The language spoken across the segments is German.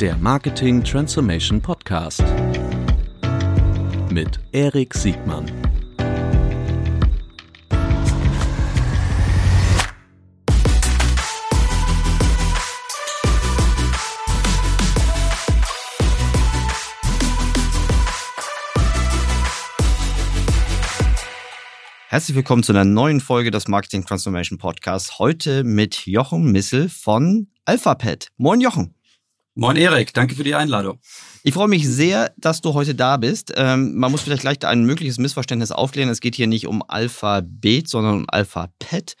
Der Marketing Transformation Podcast mit Erik Siegmann. Herzlich willkommen zu einer neuen Folge des Marketing Transformation Podcasts. Heute mit Jochen Missel von AlphaPet. Moin Jochen. Moin Erik, danke für die Einladung. Ich freue mich sehr, dass du heute da bist. Ähm, man muss vielleicht gleich ein mögliches Missverständnis aufklären. Es geht hier nicht um Alphabet, sondern um Alphabet.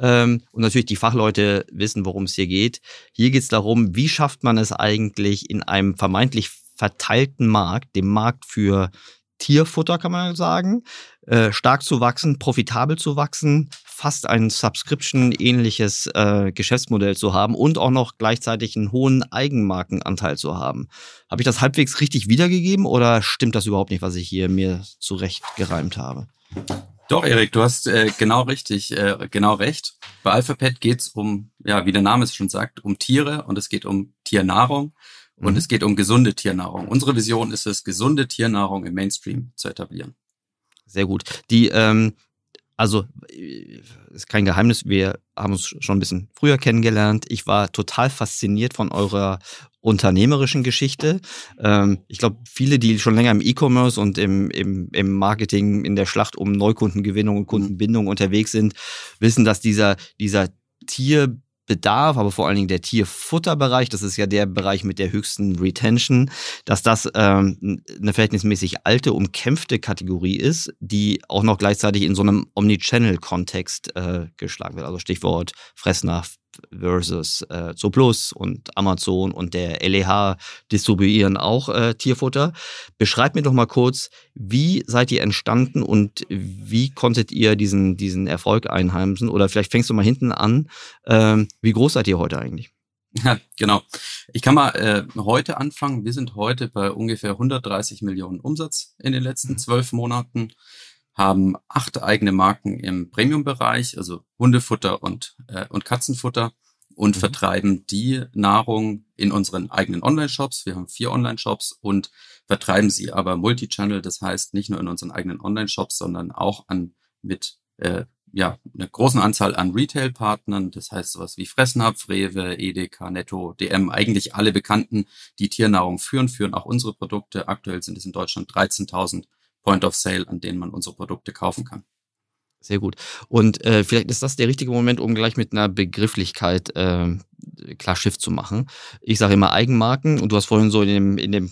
Ähm, und natürlich die Fachleute wissen, worum es hier geht. Hier geht es darum, wie schafft man es eigentlich in einem vermeintlich verteilten Markt, dem Markt für Tierfutter, kann man sagen, äh, stark zu wachsen, profitabel zu wachsen, fast ein Subscription-ähnliches äh, Geschäftsmodell zu haben und auch noch gleichzeitig einen hohen Eigenmarkenanteil zu haben. Habe ich das halbwegs richtig wiedergegeben oder stimmt das überhaupt nicht, was ich hier mir zurecht gereimt habe? Doch, Erik, du hast äh, genau richtig, äh, genau recht. Bei AlphaPet geht es um, ja, wie der Name es schon sagt, um Tiere und es geht um Tiernahrung und mhm. es geht um gesunde Tiernahrung. Unsere Vision ist es, gesunde Tiernahrung im Mainstream zu etablieren. Sehr gut. Die, ähm, also ist kein Geheimnis, wir haben uns schon ein bisschen früher kennengelernt. Ich war total fasziniert von eurer unternehmerischen Geschichte. Ähm, ich glaube, viele, die schon länger im E-Commerce und im, im, im Marketing in der Schlacht um Neukundengewinnung und mhm. Kundenbindung unterwegs sind, wissen, dass dieser, dieser Tier Bedarf, aber vor allen Dingen der Tierfutterbereich, das ist ja der Bereich mit der höchsten Retention, dass das ähm, eine verhältnismäßig alte, umkämpfte Kategorie ist, die auch noch gleichzeitig in so einem Omnichannel-Kontext äh, geschlagen wird. Also Stichwort Fressnah, versus äh, Zooplus und Amazon und der LEH distribuieren auch äh, Tierfutter. Beschreibt mir doch mal kurz, wie seid ihr entstanden und wie konntet ihr diesen, diesen Erfolg einheimsen? Oder vielleicht fängst du mal hinten an. Ähm, wie groß seid ihr heute eigentlich? Ja, genau. Ich kann mal äh, heute anfangen. Wir sind heute bei ungefähr 130 Millionen Umsatz in den letzten mhm. zwölf Monaten haben acht eigene Marken im Premium-Bereich, also Hundefutter und, äh, und Katzenfutter und mhm. vertreiben die Nahrung in unseren eigenen Online-Shops. Wir haben vier Online-Shops und vertreiben sie aber Multichannel, das heißt nicht nur in unseren eigenen Online-Shops, sondern auch an mit äh, ja, einer großen Anzahl an Retail-Partnern, das heißt sowas wie Fressnapf, Rewe, Edeka, Netto, DM, eigentlich alle Bekannten, die Tiernahrung führen, führen auch unsere Produkte. Aktuell sind es in Deutschland 13.000 Point of Sale, an denen man unsere Produkte kaufen kann. Sehr gut. Und äh, vielleicht ist das der richtige Moment, um gleich mit einer Begrifflichkeit äh, klar Schiff zu machen. Ich sage immer Eigenmarken und du hast vorhin so in dem, in dem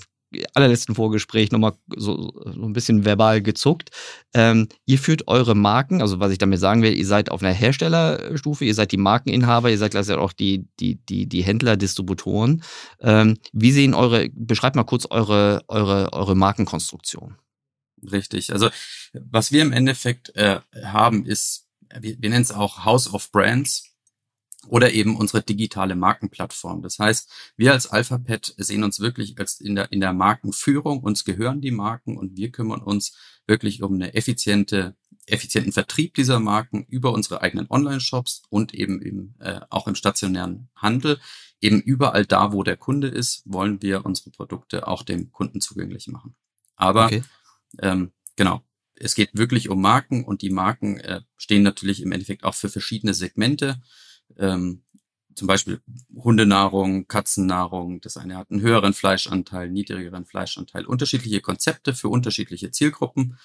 allerletzten Vorgespräch nochmal so, so ein bisschen verbal gezuckt. Ähm, ihr führt eure Marken, also was ich damit sagen will, ihr seid auf einer Herstellerstufe, ihr seid die Markeninhaber, ihr seid gleichzeitig auch die, die, die, die Händler, Distributoren. Ähm, wie sehen eure, beschreibt mal kurz eure, eure, eure Markenkonstruktion. Richtig. Also was wir im Endeffekt äh, haben, ist, wir, wir nennen es auch House of Brands oder eben unsere digitale Markenplattform. Das heißt, wir als Alphabet sehen uns wirklich als in der, in der Markenführung. Uns gehören die Marken und wir kümmern uns wirklich um eine effiziente, effizienten Vertrieb dieser Marken über unsere eigenen Online-Shops und eben im, äh, auch im stationären Handel. Eben überall da, wo der Kunde ist, wollen wir unsere Produkte auch dem Kunden zugänglich machen. Aber okay. Ähm, genau. Es geht wirklich um Marken und die Marken äh, stehen natürlich im Endeffekt auch für verschiedene Segmente. Ähm, zum Beispiel Hundenahrung, Katzennahrung. Das eine hat einen höheren Fleischanteil, niedrigeren Fleischanteil. Unterschiedliche Konzepte für unterschiedliche Zielgruppen,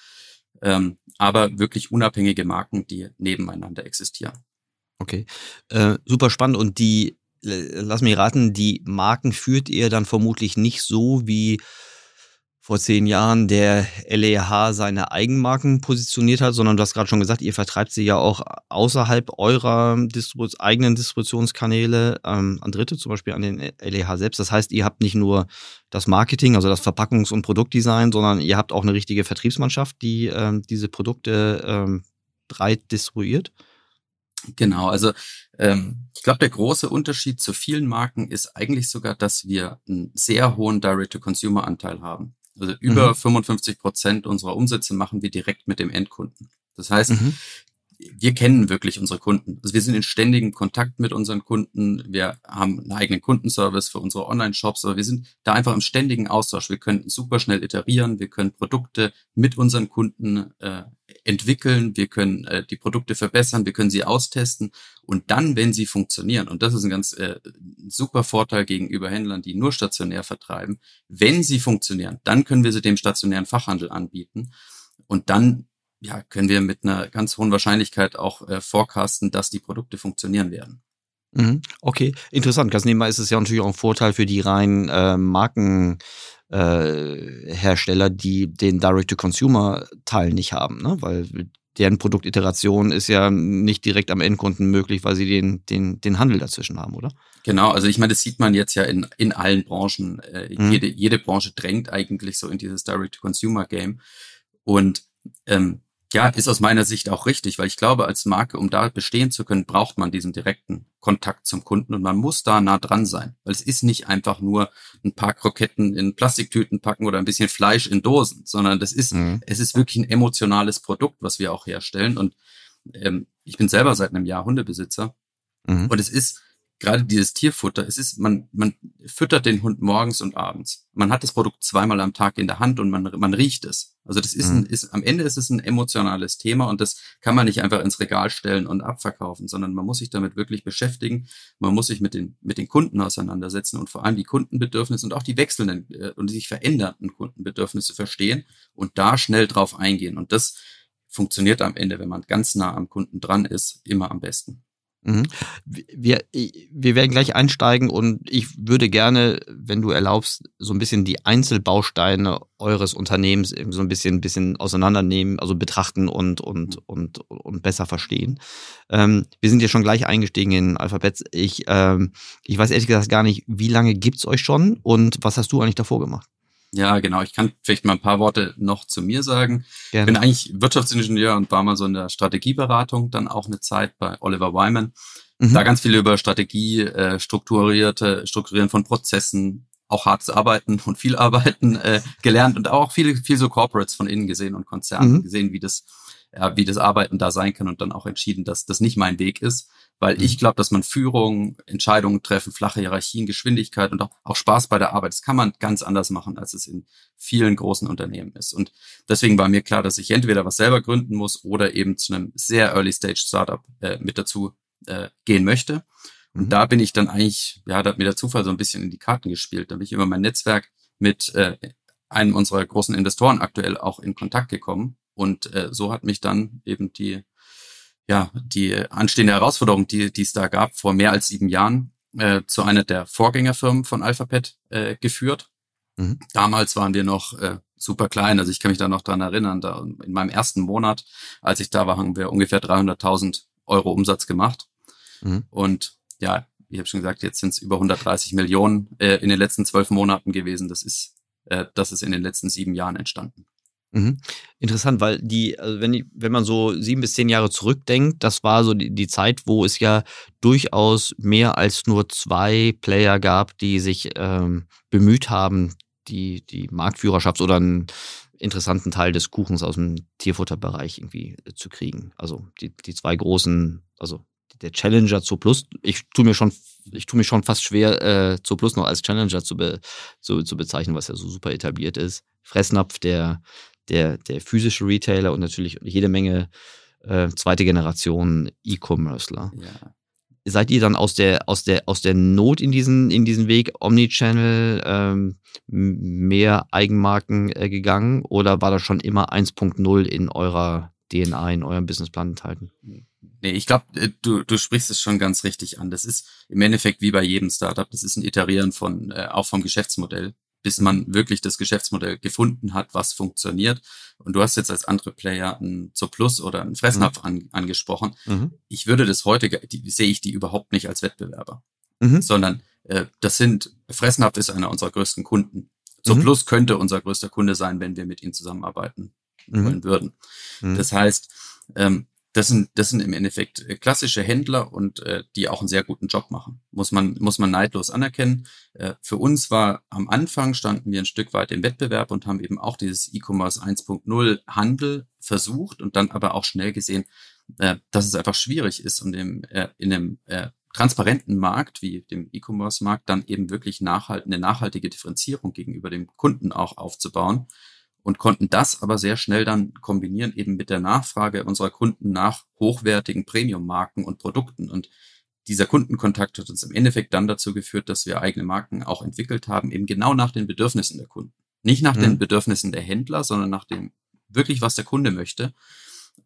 ähm, aber wirklich unabhängige Marken, die nebeneinander existieren. Okay, äh, super spannend. Und die, lass mich raten, die Marken führt ihr dann vermutlich nicht so wie vor zehn Jahren der LEH seine Eigenmarken positioniert hat, sondern du hast gerade schon gesagt, ihr vertreibt sie ja auch außerhalb eurer Distribu eigenen Distributionskanäle ähm, an Dritte, zum Beispiel an den LEH selbst. Das heißt, ihr habt nicht nur das Marketing, also das Verpackungs- und Produktdesign, sondern ihr habt auch eine richtige Vertriebsmannschaft, die ähm, diese Produkte ähm, breit distribuiert. Genau, also ähm, ich glaube, der große Unterschied zu vielen Marken ist eigentlich sogar, dass wir einen sehr hohen Direct-to-Consumer-Anteil haben. Also über mhm. 55 Prozent unserer Umsätze machen wir direkt mit dem Endkunden. Das heißt, mhm. wir kennen wirklich unsere Kunden. Also wir sind in ständigem Kontakt mit unseren Kunden. Wir haben einen eigenen Kundenservice für unsere Online-Shops, aber wir sind da einfach im ständigen Austausch. Wir können super schnell iterieren, wir können Produkte mit unseren Kunden äh, entwickeln, wir können äh, die Produkte verbessern, wir können sie austesten und dann, wenn sie funktionieren, und das ist ein ganz äh, super Vorteil gegenüber Händlern, die nur stationär vertreiben, wenn sie funktionieren, dann können wir sie dem stationären Fachhandel anbieten und dann ja, können wir mit einer ganz hohen Wahrscheinlichkeit auch äh, forecasten, dass die Produkte funktionieren werden. Mhm. Okay, interessant. Ganz nebenbei ist es ja natürlich auch ein Vorteil für die reinen äh, Marken äh, Hersteller, die den Direct-to-Consumer-Teil nicht haben, ne? weil deren Produktiteration ist ja nicht direkt am Endkunden möglich, weil sie den, den, den Handel dazwischen haben, oder? Genau, also ich meine, das sieht man jetzt ja in, in allen Branchen. Äh, mhm. jede, jede Branche drängt eigentlich so in dieses Direct-to-Consumer-Game. Und ähm, ja, ist aus meiner Sicht auch richtig, weil ich glaube, als Marke, um da bestehen zu können, braucht man diesen direkten Kontakt zum Kunden und man muss da nah dran sein, weil es ist nicht einfach nur ein paar Kroketten in Plastiktüten packen oder ein bisschen Fleisch in Dosen, sondern das ist, mhm. es ist wirklich ein emotionales Produkt, was wir auch herstellen und ähm, ich bin selber seit einem Jahr Hundebesitzer mhm. und es ist gerade dieses Tierfutter, es ist, man, man füttert den Hund morgens und abends. Man hat das Produkt zweimal am Tag in der Hand und man, man riecht es. Also das ist, ein, mhm. ist, am Ende ist es ein emotionales Thema und das kann man nicht einfach ins Regal stellen und abverkaufen, sondern man muss sich damit wirklich beschäftigen. Man muss sich mit den, mit den Kunden auseinandersetzen und vor allem die Kundenbedürfnisse und auch die wechselnden äh, und die sich verändernden Kundenbedürfnisse verstehen und da schnell drauf eingehen. Und das funktioniert am Ende, wenn man ganz nah am Kunden dran ist, immer am besten. Mhm. Wir, wir werden gleich einsteigen und ich würde gerne, wenn du erlaubst, so ein bisschen die Einzelbausteine eures Unternehmens so ein bisschen, bisschen auseinandernehmen, also betrachten und, und, und, und besser verstehen. Ähm, wir sind ja schon gleich eingestiegen in Alphabet. Ich, ähm, ich weiß ehrlich gesagt gar nicht, wie lange gibt's euch schon und was hast du eigentlich davor gemacht? Ja, genau. Ich kann vielleicht mal ein paar Worte noch zu mir sagen. Gerne. Ich bin eigentlich Wirtschaftsingenieur und war mal so in der Strategieberatung, dann auch eine Zeit bei Oliver Wyman. Mhm. Da ganz viel über Strategie, äh, strukturierte, Strukturieren von Prozessen, auch hartes Arbeiten und viel Arbeiten äh, gelernt und auch viel, viel so Corporates von innen gesehen und Konzernen mhm. gesehen, wie das, ja, wie das Arbeiten da sein kann und dann auch entschieden, dass das nicht mein Weg ist weil mhm. ich glaube, dass man Führung, Entscheidungen treffen, flache Hierarchien, Geschwindigkeit und auch, auch Spaß bei der Arbeit, das kann man ganz anders machen, als es in vielen großen Unternehmen ist. Und deswegen war mir klar, dass ich entweder was selber gründen muss oder eben zu einem sehr Early Stage Startup äh, mit dazu äh, gehen möchte. Und mhm. da bin ich dann eigentlich, ja, da hat mir der Zufall so ein bisschen in die Karten gespielt. Da bin ich über mein Netzwerk mit äh, einem unserer großen Investoren aktuell auch in Kontakt gekommen. Und äh, so hat mich dann eben die ja, die anstehende Herausforderung, die, die es da gab, vor mehr als sieben Jahren, äh, zu einer der Vorgängerfirmen von Alphabet äh, geführt. Mhm. Damals waren wir noch äh, super klein, also ich kann mich da noch dran erinnern, da in meinem ersten Monat, als ich da war, haben wir ungefähr 300.000 Euro Umsatz gemacht. Mhm. Und ja, ich habe schon gesagt, jetzt sind es über 130 Millionen äh, in den letzten zwölf Monaten gewesen. Das ist, äh, das ist in den letzten sieben Jahren entstanden. Mhm. Interessant, weil die, also wenn, wenn man so sieben bis zehn Jahre zurückdenkt, das war so die, die Zeit, wo es ja durchaus mehr als nur zwei Player gab, die sich ähm, bemüht haben, die, die Marktführerschaft oder einen interessanten Teil des Kuchens aus dem Tierfutterbereich irgendwie äh, zu kriegen. Also die, die zwei großen, also der Challenger zu Plus, ich tue mir schon, ich tue mir schon fast schwer, äh, zu Plus noch als Challenger zu, be, zu, zu bezeichnen, was ja so super etabliert ist. Fressnapf, der der, der physische Retailer und natürlich jede Menge äh, zweite Generation E-Commercer. Ja. Seid ihr dann aus der, aus der, aus der Not in diesen, in diesen Weg Omnichannel ähm, mehr Eigenmarken äh, gegangen oder war das schon immer 1.0 in eurer DNA, in eurem Businessplan enthalten? Nee, ich glaube, äh, du, du sprichst es schon ganz richtig an. Das ist im Endeffekt wie bei jedem Startup, das ist ein Iterieren von, äh, auch vom Geschäftsmodell bis man wirklich das Geschäftsmodell gefunden hat, was funktioniert. Und du hast jetzt als andere Player ein Plus oder ein Fressnapf mhm. an, angesprochen. Mhm. Ich würde das heute, die, sehe ich die überhaupt nicht als Wettbewerber, mhm. sondern äh, das sind, Fressnapf ist einer unserer größten Kunden. Mhm. könnte unser größter Kunde sein, wenn wir mit ihnen zusammenarbeiten mhm. wollen würden. Mhm. Das heißt, ähm, das sind, das sind im Endeffekt äh, klassische Händler und äh, die auch einen sehr guten Job machen. Muss man, muss man neidlos anerkennen. Äh, für uns war am Anfang standen wir ein Stück weit im Wettbewerb und haben eben auch dieses E-Commerce 1.0 Handel versucht und dann aber auch schnell gesehen, äh, dass es einfach schwierig ist, um dem, äh, in einem äh, transparenten Markt wie dem E-Commerce-Markt dann eben wirklich nachhalt eine nachhaltige Differenzierung gegenüber dem Kunden auch aufzubauen und konnten das aber sehr schnell dann kombinieren eben mit der Nachfrage unserer Kunden nach hochwertigen Premium-Marken und Produkten. Und dieser Kundenkontakt hat uns im Endeffekt dann dazu geführt, dass wir eigene Marken auch entwickelt haben, eben genau nach den Bedürfnissen der Kunden. Nicht nach mhm. den Bedürfnissen der Händler, sondern nach dem wirklich, was der Kunde möchte.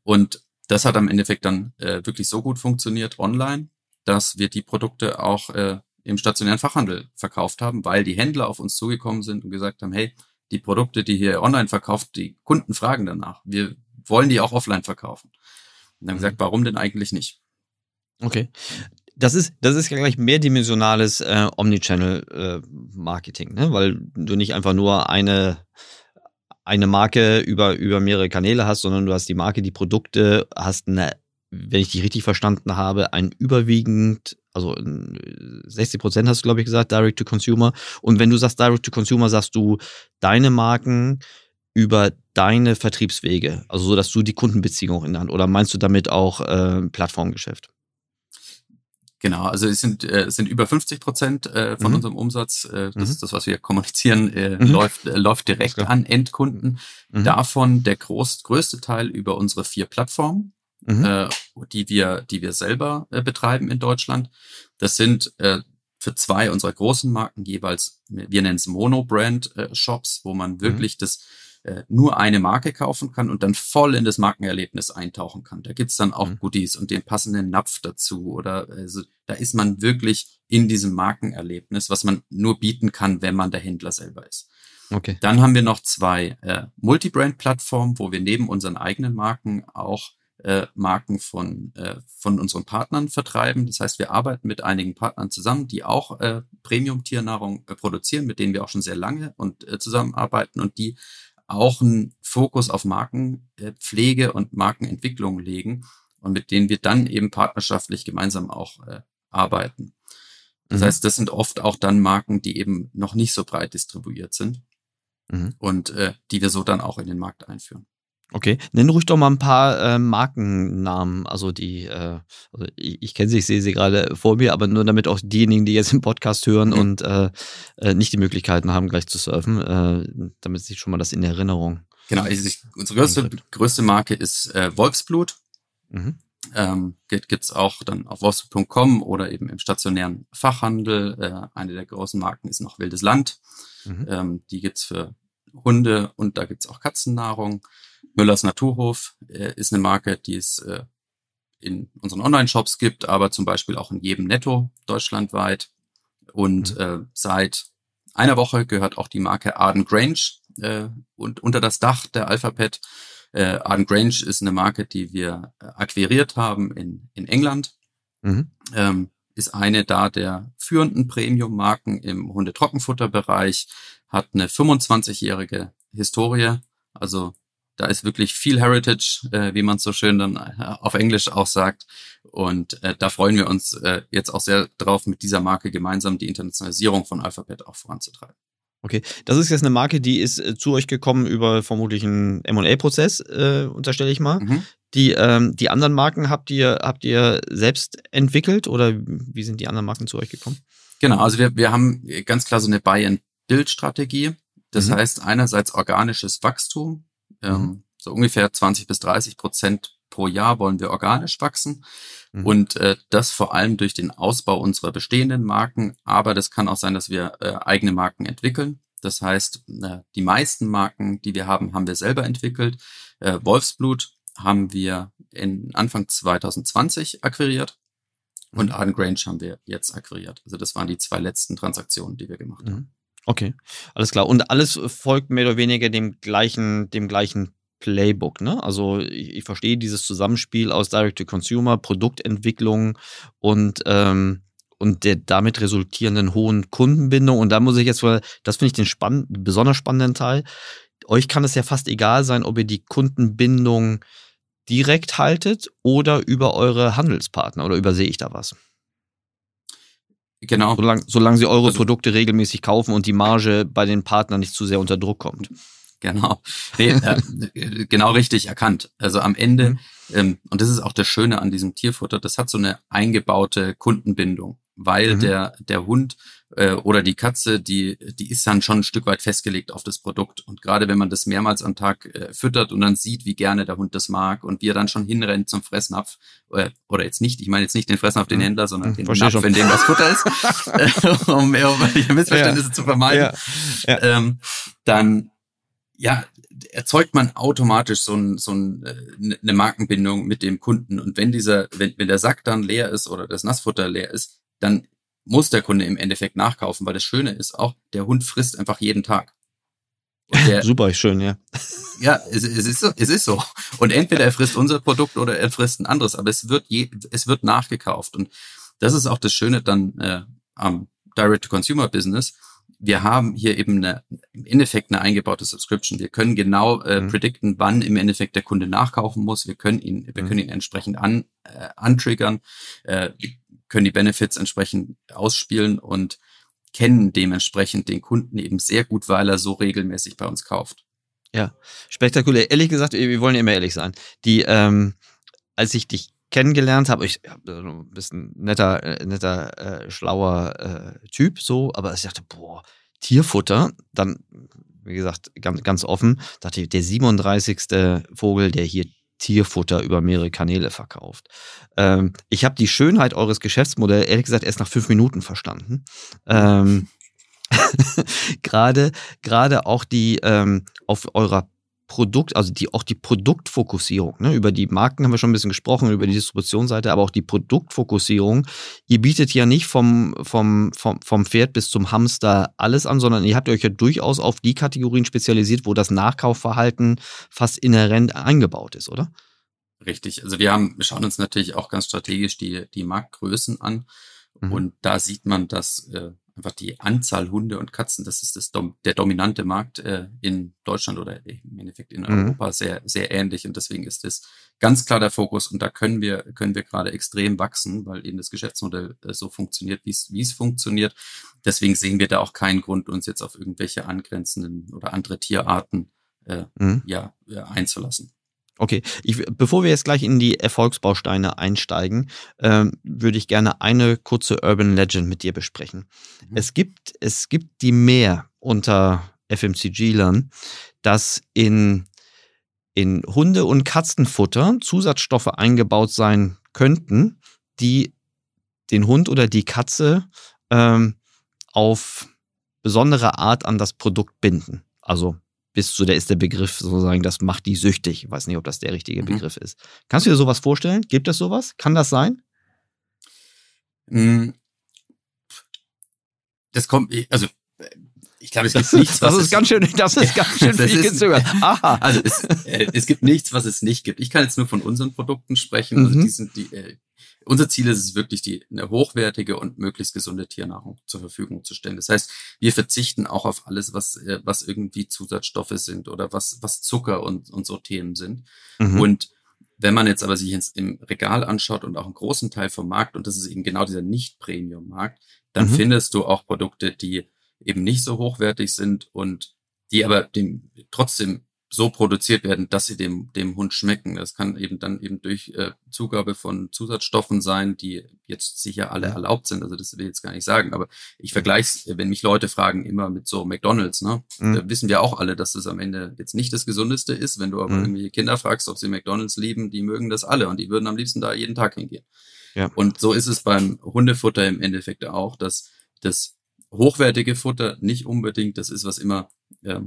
Und das hat am Endeffekt dann äh, wirklich so gut funktioniert online, dass wir die Produkte auch äh, im stationären Fachhandel verkauft haben, weil die Händler auf uns zugekommen sind und gesagt haben, hey, die Produkte, die hier online verkauft, die Kunden fragen danach. Wir wollen die auch offline verkaufen. Und dann mhm. gesagt, warum denn eigentlich nicht? Okay. Das ist, das ist ja gleich mehrdimensionales äh, Omnichannel-Marketing, äh, ne? weil du nicht einfach nur eine, eine Marke über, über mehrere Kanäle hast, sondern du hast die Marke, die Produkte, hast eine, wenn ich dich richtig verstanden habe, ein überwiegend, also 60 Prozent hast du, glaube ich, gesagt, Direct to Consumer. Und wenn du sagst Direct to Consumer, sagst du deine Marken über deine Vertriebswege, also so, dass du die Kundenbeziehung in der Hand, oder meinst du damit auch äh, Plattformgeschäft? Genau, also es sind, äh, es sind über 50 Prozent äh, von mhm. unserem Umsatz. Äh, das mhm. ist das, was wir kommunizieren, äh, mhm. läuft, äh, läuft direkt an Endkunden. Mhm. Davon der groß, größte Teil über unsere vier Plattformen, mhm. äh, die wir, die wir selber äh, betreiben in Deutschland. Das sind äh, für zwei unserer großen Marken jeweils, wir nennen es Mono-Brand-Shops, äh, wo man mhm. wirklich das äh, nur eine Marke kaufen kann und dann voll in das Markenerlebnis eintauchen kann. Da gibt's dann auch mhm. Goodies und den passenden Napf dazu oder also, da ist man wirklich in diesem Markenerlebnis, was man nur bieten kann, wenn man der Händler selber ist. Okay. Dann haben wir noch zwei äh, Multibrand-Plattformen, wo wir neben unseren eigenen Marken auch äh, Marken von, äh, von unseren Partnern vertreiben. Das heißt, wir arbeiten mit einigen Partnern zusammen, die auch äh, Premium-Tiernahrung äh, produzieren, mit denen wir auch schon sehr lange und äh, zusammenarbeiten und die auch einen Fokus auf Markenpflege und Markenentwicklung legen und mit denen wir dann eben partnerschaftlich gemeinsam auch äh, arbeiten. Das mhm. heißt, das sind oft auch dann Marken, die eben noch nicht so breit distribuiert sind mhm. und äh, die wir so dann auch in den Markt einführen. Okay, nenn ruhig doch mal ein paar äh, Markennamen, also die, äh, also ich, ich kenne sie, ich sehe sie gerade vor mir, aber nur damit auch diejenigen, die jetzt im Podcast hören mhm. und äh, äh, nicht die Möglichkeiten haben, gleich zu surfen, äh, damit sich schon mal das in Erinnerung. Genau, ich, unsere größte, größte Marke ist äh, Wolfsblut. Mhm. Ähm, gibt es auch dann auf wolfsblut.com oder eben im stationären Fachhandel. Äh, eine der großen Marken ist noch Wildes Land. Mhm. Ähm, die gibt's für Hunde und da gibt's auch Katzennahrung. Müllers Naturhof äh, ist eine Marke, die es äh, in unseren Online-Shops gibt, aber zum Beispiel auch in jedem Netto deutschlandweit. Und mhm. äh, seit einer Woche gehört auch die Marke Arden Grange äh, und unter das Dach der Alphabet. Äh, Arden Grange ist eine Marke, die wir äh, akquiriert haben in, in England. Mhm. Ähm, ist eine da der führenden Premium-Marken im Hundetrockenfutterbereich, hat eine 25-jährige Historie, also da ist wirklich viel Heritage, äh, wie man so schön dann äh, auf Englisch auch sagt. Und äh, da freuen wir uns äh, jetzt auch sehr drauf, mit dieser Marke gemeinsam die Internationalisierung von Alphabet auch voranzutreiben. Okay, das ist jetzt eine Marke, die ist äh, zu euch gekommen über vermutlich einen M&A-Prozess, äh, unterstelle ich mal. Mhm. Die, ähm, die anderen Marken habt ihr, habt ihr selbst entwickelt oder wie sind die anderen Marken zu euch gekommen? Genau, also wir, wir haben ganz klar so eine Buy-and-Build-Strategie. Das mhm. heißt einerseits organisches Wachstum, ähm, mhm. So ungefähr 20 bis 30 Prozent pro Jahr wollen wir organisch wachsen. Mhm. Und äh, das vor allem durch den Ausbau unserer bestehenden Marken. Aber das kann auch sein, dass wir äh, eigene Marken entwickeln. Das heißt, äh, die meisten Marken, die wir haben, haben wir selber entwickelt. Äh, Wolfsblut haben wir in Anfang 2020 akquiriert. Und mhm. Arden Grange haben wir jetzt akquiriert. Also das waren die zwei letzten Transaktionen, die wir gemacht haben. Okay, alles klar. Und alles folgt mehr oder weniger dem gleichen, dem gleichen Playbook, ne? Also ich, ich verstehe dieses Zusammenspiel aus Direct-to-Consumer, Produktentwicklung und ähm, und der damit resultierenden hohen Kundenbindung. Und da muss ich jetzt, weil das finde ich den spann besonders spannenden Teil. Euch kann es ja fast egal sein, ob ihr die Kundenbindung direkt haltet oder über eure Handelspartner oder übersehe ich da was? Genau. Solange, solange sie eure also, Produkte regelmäßig kaufen und die Marge bei den Partnern nicht zu sehr unter Druck kommt. Genau. Nee, äh, genau richtig erkannt. Also am Ende, mhm. ähm, und das ist auch das Schöne an diesem Tierfutter, das hat so eine eingebaute Kundenbindung, weil mhm. der, der Hund äh, oder die Katze, die, die ist dann schon ein Stück weit festgelegt auf das Produkt. Und gerade wenn man das mehrmals am Tag äh, füttert und dann sieht, wie gerne der Hund das mag und wie er dann schon hinrennt zum Fressnapf, äh, oder jetzt nicht, ich meine jetzt nicht den Fressnapf, den mhm. Händler, sondern mhm, den Napf, schon. in dem das Futter ist, um, um Missverständnisse ja. zu vermeiden, ja. Ja. Ähm, dann ja, erzeugt man automatisch so, ein, so ein, äh, eine Markenbindung mit dem Kunden. Und wenn dieser, wenn, wenn der Sack dann leer ist oder das Nassfutter leer ist, dann muss der Kunde im Endeffekt nachkaufen, weil das Schöne ist auch, der Hund frisst einfach jeden Tag. Der, Super schön, ja. Ja, es, es, ist so, es ist so. Und entweder er frisst unser Produkt oder er frisst ein anderes, aber es wird je, es wird nachgekauft. Und das ist auch das Schöne dann äh, am Direct-to-Consumer-Business. Wir haben hier eben eine, im Endeffekt eine eingebaute Subscription. Wir können genau äh, mhm. predikten, wann im Endeffekt der Kunde nachkaufen muss. Wir können ihn, wir mhm. können ihn entsprechend an, äh, antriggern. Äh, können die Benefits entsprechend ausspielen und kennen dementsprechend den Kunden eben sehr gut, weil er so regelmäßig bei uns kauft. Ja, spektakulär. Ehrlich gesagt, wir wollen immer ehrlich sein. Die, ähm, als ich dich kennengelernt habe, ich ja, ein bisschen netter, äh, netter, äh, schlauer äh, Typ, so, aber ich dachte, boah, Tierfutter, dann, wie gesagt, ganz, ganz offen, dachte ich, der 37. Vogel, der hier Tierfutter über mehrere Kanäle verkauft. Ähm, ich habe die Schönheit eures Geschäftsmodells ehrlich gesagt erst nach fünf Minuten verstanden. Ähm, gerade, gerade auch die ähm, auf eurer Produkt, also die, auch die Produktfokussierung. Ne? Über die Marken haben wir schon ein bisschen gesprochen, über die Distributionsseite, aber auch die Produktfokussierung. Ihr bietet ja nicht vom, vom, vom, vom Pferd bis zum Hamster alles an, sondern ihr habt euch ja durchaus auf die Kategorien spezialisiert, wo das Nachkaufverhalten fast inhärent eingebaut ist, oder? Richtig. Also wir haben, wir schauen uns natürlich auch ganz strategisch die, die Marktgrößen an. Mhm. Und da sieht man, dass äh, einfach die Anzahl Hunde und Katzen, das ist das der dominante Markt äh, in Deutschland oder im Endeffekt in mhm. Europa sehr sehr ähnlich und deswegen ist das ganz klar der Fokus und da können wir können wir gerade extrem wachsen, weil eben das Geschäftsmodell äh, so funktioniert, wie es wie es funktioniert. Deswegen sehen wir da auch keinen Grund, uns jetzt auf irgendwelche angrenzenden oder andere Tierarten äh, mhm. ja äh, einzulassen. Okay, ich, bevor wir jetzt gleich in die Erfolgsbausteine einsteigen, ähm, würde ich gerne eine kurze Urban Legend mit dir besprechen. Mhm. Es gibt, es gibt die mehr unter FMCG-Lern, dass in, in Hunde- und Katzenfutter Zusatzstoffe eingebaut sein könnten, die den Hund oder die Katze ähm, auf besondere Art an das Produkt binden. Also bis zu der ist der Begriff sozusagen, das macht die süchtig. Ich weiß nicht, ob das der richtige mhm. Begriff ist. Kannst du dir sowas vorstellen? Gibt es sowas? Kann das sein? Mm. Das kommt, also ich glaube, es gibt nichts, was das ist ganz schön, das ist ganz schön viel gezögert. Aha. Also es, äh, es gibt nichts, was es nicht gibt. Ich kann jetzt nur von unseren Produkten sprechen. Also mhm. die sind die, äh, unser Ziel ist es wirklich, die, eine hochwertige und möglichst gesunde Tiernahrung zur Verfügung zu stellen. Das heißt, wir verzichten auch auf alles, was, äh, was irgendwie Zusatzstoffe sind oder was, was Zucker und, und so Themen sind. Mhm. Und wenn man jetzt aber sich ins, im Regal anschaut und auch einen großen Teil vom Markt, und das ist eben genau dieser Nicht-Premium-Markt, dann mhm. findest du auch Produkte, die eben nicht so hochwertig sind und die aber dem trotzdem so produziert werden, dass sie dem, dem Hund schmecken. Das kann eben dann eben durch äh, Zugabe von Zusatzstoffen sein, die jetzt sicher alle erlaubt sind. Also das will ich jetzt gar nicht sagen, aber ich vergleiche wenn mich Leute fragen, immer mit so McDonalds, ne? Mhm. Da wissen wir auch alle, dass das am Ende jetzt nicht das Gesundeste ist. Wenn du aber mhm. irgendwie Kinder fragst, ob sie McDonalds lieben, die mögen das alle und die würden am liebsten da jeden Tag hingehen. Ja. Und so ist es beim Hundefutter im Endeffekt auch, dass das hochwertige Futter nicht unbedingt das ist, was immer äh,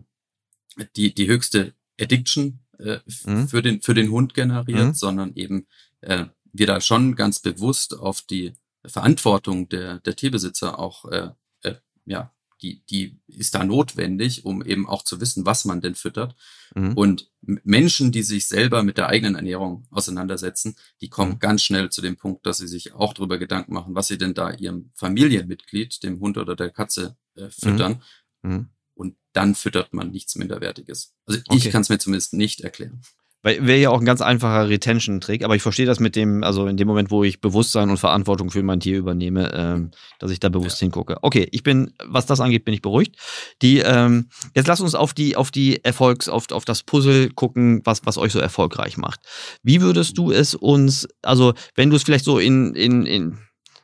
die, die höchste Addiction äh, mhm. für, den, für den Hund generiert, mhm. sondern eben äh, wir da schon ganz bewusst auf die Verantwortung der, der Tierbesitzer auch, äh, äh, ja, die, die ist da notwendig, um eben auch zu wissen, was man denn füttert. Mhm. Und Menschen, die sich selber mit der eigenen Ernährung auseinandersetzen, die kommen mhm. ganz schnell zu dem Punkt, dass sie sich auch darüber Gedanken machen, was sie denn da ihrem Familienmitglied, dem Hund oder der Katze, äh, füttern. Mhm. Und dann füttert man nichts Minderwertiges. Also ich okay. kann es mir zumindest nicht erklären. Wäre ja auch ein ganz einfacher Retention-Trick, aber ich verstehe das mit dem, also in dem Moment, wo ich Bewusstsein und Verantwortung für mein Tier übernehme, ähm, dass ich da bewusst ja. hingucke. Okay, ich bin, was das angeht, bin ich beruhigt. Die, ähm, jetzt lass uns auf die, auf die Erfolgs, auf, auf das Puzzle gucken, was, was euch so erfolgreich macht. Wie würdest du es uns, also wenn du es vielleicht so in, in, in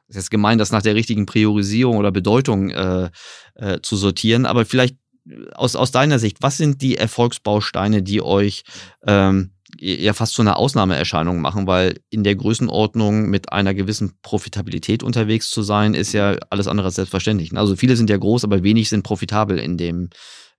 ist jetzt gemein, das nach der richtigen Priorisierung oder Bedeutung äh, äh, zu sortieren, aber vielleicht aus, aus deiner Sicht, was sind die Erfolgsbausteine, die euch ähm, ja fast zu einer Ausnahmeerscheinung machen, weil in der Größenordnung mit einer gewissen Profitabilität unterwegs zu sein, ist ja alles andere als selbstverständlich. Also viele sind ja groß, aber wenig sind profitabel in dem,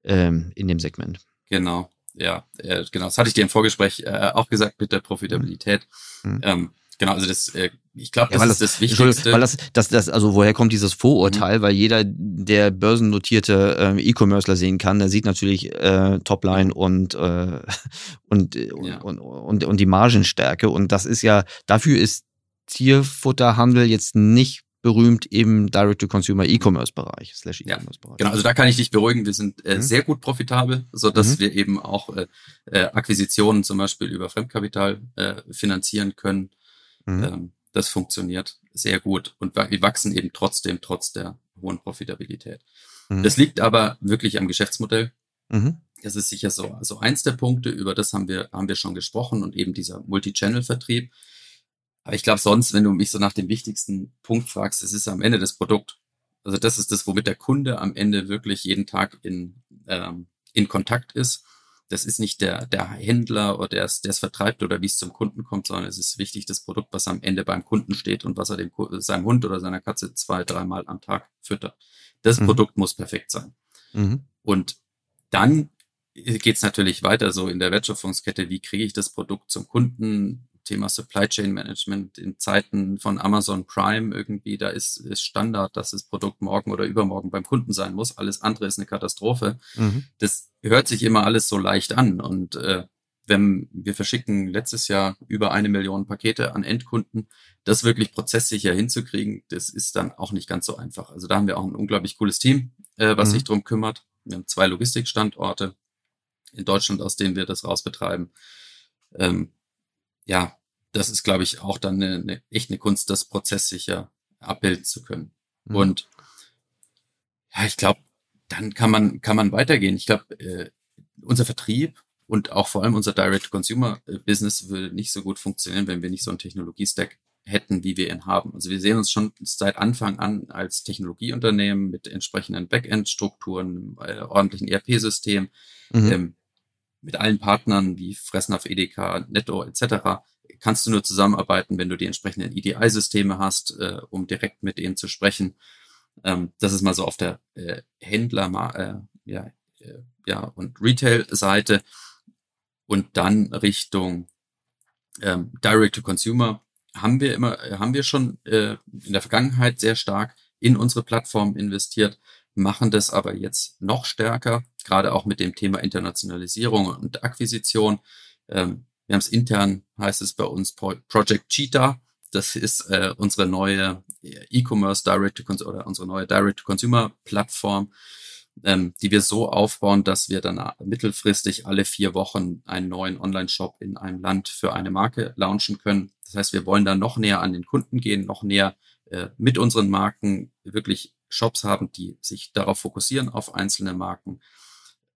ähm, in dem Segment. Genau, ja, äh, genau. Das hatte ich dir im Vorgespräch äh, auch gesagt mit der Profitabilität. Mhm. Ähm, Genau, also das, äh, ich glaube, das, ja, ist das, das Wichtigste. Weil das, das, das, also woher kommt dieses Vorurteil? Mhm. Weil jeder, der börsennotierte äh, E-Commercer sehen kann, der sieht natürlich äh, Topline und, äh, und, ja. und, und, und die Margenstärke. Und das ist ja, dafür ist Tierfutterhandel jetzt nicht berühmt im Direct-to-Consumer E-Commerce-Bereich, slash E-Commerce-Bereich. Ja, genau, also da kann ich dich beruhigen, wir sind äh, mhm. sehr gut profitabel, so dass mhm. wir eben auch äh, äh, Akquisitionen zum Beispiel über Fremdkapital äh, finanzieren können. Mhm. Ähm, das funktioniert sehr gut und wir wachsen eben trotzdem, trotz der hohen Profitabilität. Mhm. Das liegt aber wirklich am Geschäftsmodell. Mhm. Das ist sicher so. Also eins der Punkte, über das haben wir, haben wir schon gesprochen und eben dieser Multi-Channel-Vertrieb. Aber ich glaube sonst, wenn du mich so nach dem wichtigsten Punkt fragst, es ist am Ende das Produkt. Also das ist das, womit der Kunde am Ende wirklich jeden Tag in, ähm, in Kontakt ist das ist nicht der, der Händler oder der es, der es vertreibt oder wie es zum Kunden kommt, sondern es ist wichtig, das Produkt, was am Ende beim Kunden steht und was er dem, seinem Hund oder seiner Katze zwei, dreimal am Tag füttert. Das mhm. Produkt muss perfekt sein. Mhm. Und dann geht es natürlich weiter so in der Wertschöpfungskette, wie kriege ich das Produkt zum Kunden, Thema Supply Chain Management in Zeiten von Amazon Prime irgendwie, da ist, ist Standard, dass das Produkt morgen oder übermorgen beim Kunden sein muss. Alles andere ist eine Katastrophe. Mhm. Das hört sich immer alles so leicht an. Und äh, wenn wir verschicken letztes Jahr über eine Million Pakete an Endkunden, das wirklich prozesssicher hinzukriegen, das ist dann auch nicht ganz so einfach. Also da haben wir auch ein unglaublich cooles Team, äh, was mhm. sich drum kümmert. Wir haben zwei Logistikstandorte in Deutschland, aus denen wir das rausbetreiben. Ähm, ja, das ist, glaube ich, auch dann eine, eine, echt eine Kunst, das prozesssicher abbilden zu können. Mhm. Und ja, ich glaube, dann kann man, kann man weitergehen. Ich glaube, äh, unser Vertrieb und auch vor allem unser Direct-to-Consumer-Business würde nicht so gut funktionieren, wenn wir nicht so einen Technologie-Stack hätten, wie wir ihn haben. Also wir sehen uns schon seit Anfang an als Technologieunternehmen mit entsprechenden Backend-Strukturen, äh, ordentlichen ERP-System, mhm. ähm, mit allen Partnern wie Fressnapf, Edeka, Netto etc. kannst du nur zusammenarbeiten, wenn du die entsprechenden EDI-Systeme hast, äh, um direkt mit denen zu sprechen. Ähm, das ist mal so auf der äh, Händler, äh, ja, äh, ja, und Retail-Seite. Und dann Richtung ähm, Direct-to-Consumer haben wir immer, haben wir schon äh, in der Vergangenheit sehr stark in unsere Plattform investiert machen das aber jetzt noch stärker, gerade auch mit dem Thema Internationalisierung und Akquisition. Ähm, wir haben es intern, heißt es bei uns Project Cheetah. Das ist äh, unsere neue E-Commerce Direct to oder unsere neue Direct to Consumer Plattform, ähm, die wir so aufbauen, dass wir dann mittelfristig alle vier Wochen einen neuen Online-Shop in einem Land für eine Marke launchen können. Das heißt, wir wollen da noch näher an den Kunden gehen, noch näher äh, mit unseren Marken wirklich Shops haben, die sich darauf fokussieren, auf einzelne Marken.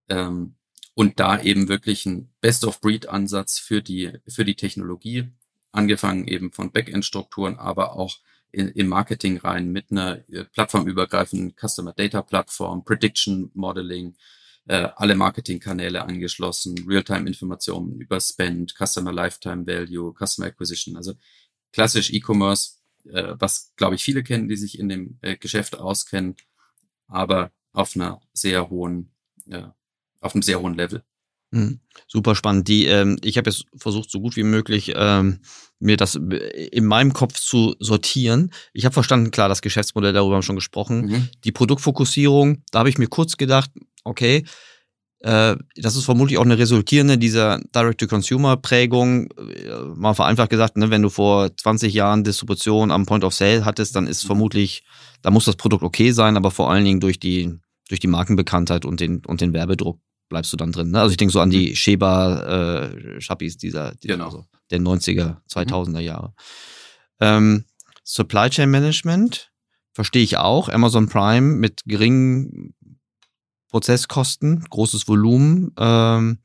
Ähm, und da eben wirklich ein Best-of-Breed-Ansatz für die, für die Technologie, angefangen eben von Backend-Strukturen, aber auch in, im Marketing rein mit einer äh, plattformübergreifenden Customer Data Plattform, Prediction Modeling, äh, alle Marketingkanäle angeschlossen, Realtime-Informationen über Spend, Customer Lifetime Value, Customer Acquisition, also klassisch E-Commerce äh, was, glaube ich, viele kennen, die sich in dem äh, Geschäft auskennen, aber auf einer sehr hohen, äh, auf einem sehr hohen Level. Mhm. Super spannend. Die, ähm, ich habe jetzt versucht, so gut wie möglich ähm, mir das in meinem Kopf zu sortieren. Ich habe verstanden, klar, das Geschäftsmodell, darüber haben wir schon gesprochen. Mhm. Die Produktfokussierung, da habe ich mir kurz gedacht, okay, äh, das ist vermutlich auch eine resultierende dieser Direct-to-Consumer-Prägung. Äh, mal vereinfacht gesagt, ne, wenn du vor 20 Jahren Distribution am Point of Sale hattest, dann ist vermutlich, da muss das Produkt okay sein, aber vor allen Dingen durch die, durch die Markenbekanntheit und den, und den Werbedruck bleibst du dann drin. Ne? Also ich denke so an die Sheba äh, Schappis dieser, dieser Genau. also der 90er, 2000er Jahre. Ähm, Supply Chain Management verstehe ich auch. Amazon Prime mit geringen Prozesskosten, großes Volumen. Ähm,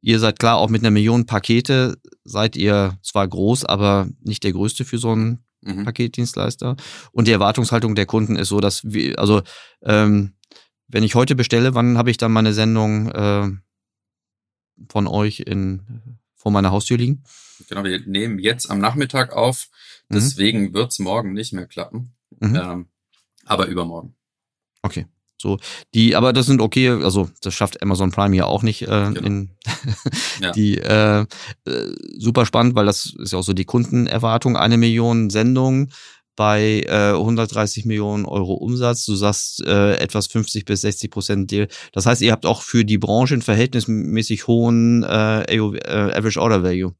ihr seid klar, auch mit einer Million Pakete seid ihr zwar groß, aber nicht der größte für so einen Mhm. Paketdienstleister. Und die Erwartungshaltung der Kunden ist so, dass wir, also ähm, wenn ich heute bestelle, wann habe ich dann meine Sendung äh, von euch in vor meiner Haustür liegen? Genau, wir nehmen jetzt am Nachmittag auf, Mhm. deswegen wird's morgen nicht mehr klappen, Mhm. ähm, aber übermorgen. Okay. So, die, aber das sind okay, also das schafft Amazon Prime ja auch nicht. Äh, Genau. in, Ja. Die äh, äh, super spannend, weil das ist ja auch so die Kundenerwartung, eine Million Sendungen bei äh, 130 Millionen Euro Umsatz. Du sagst äh, etwas 50 bis 60 Prozent Deal. Das heißt, ihr habt auch für die Branche einen verhältnismäßig hohen äh, äh, Average Order Value.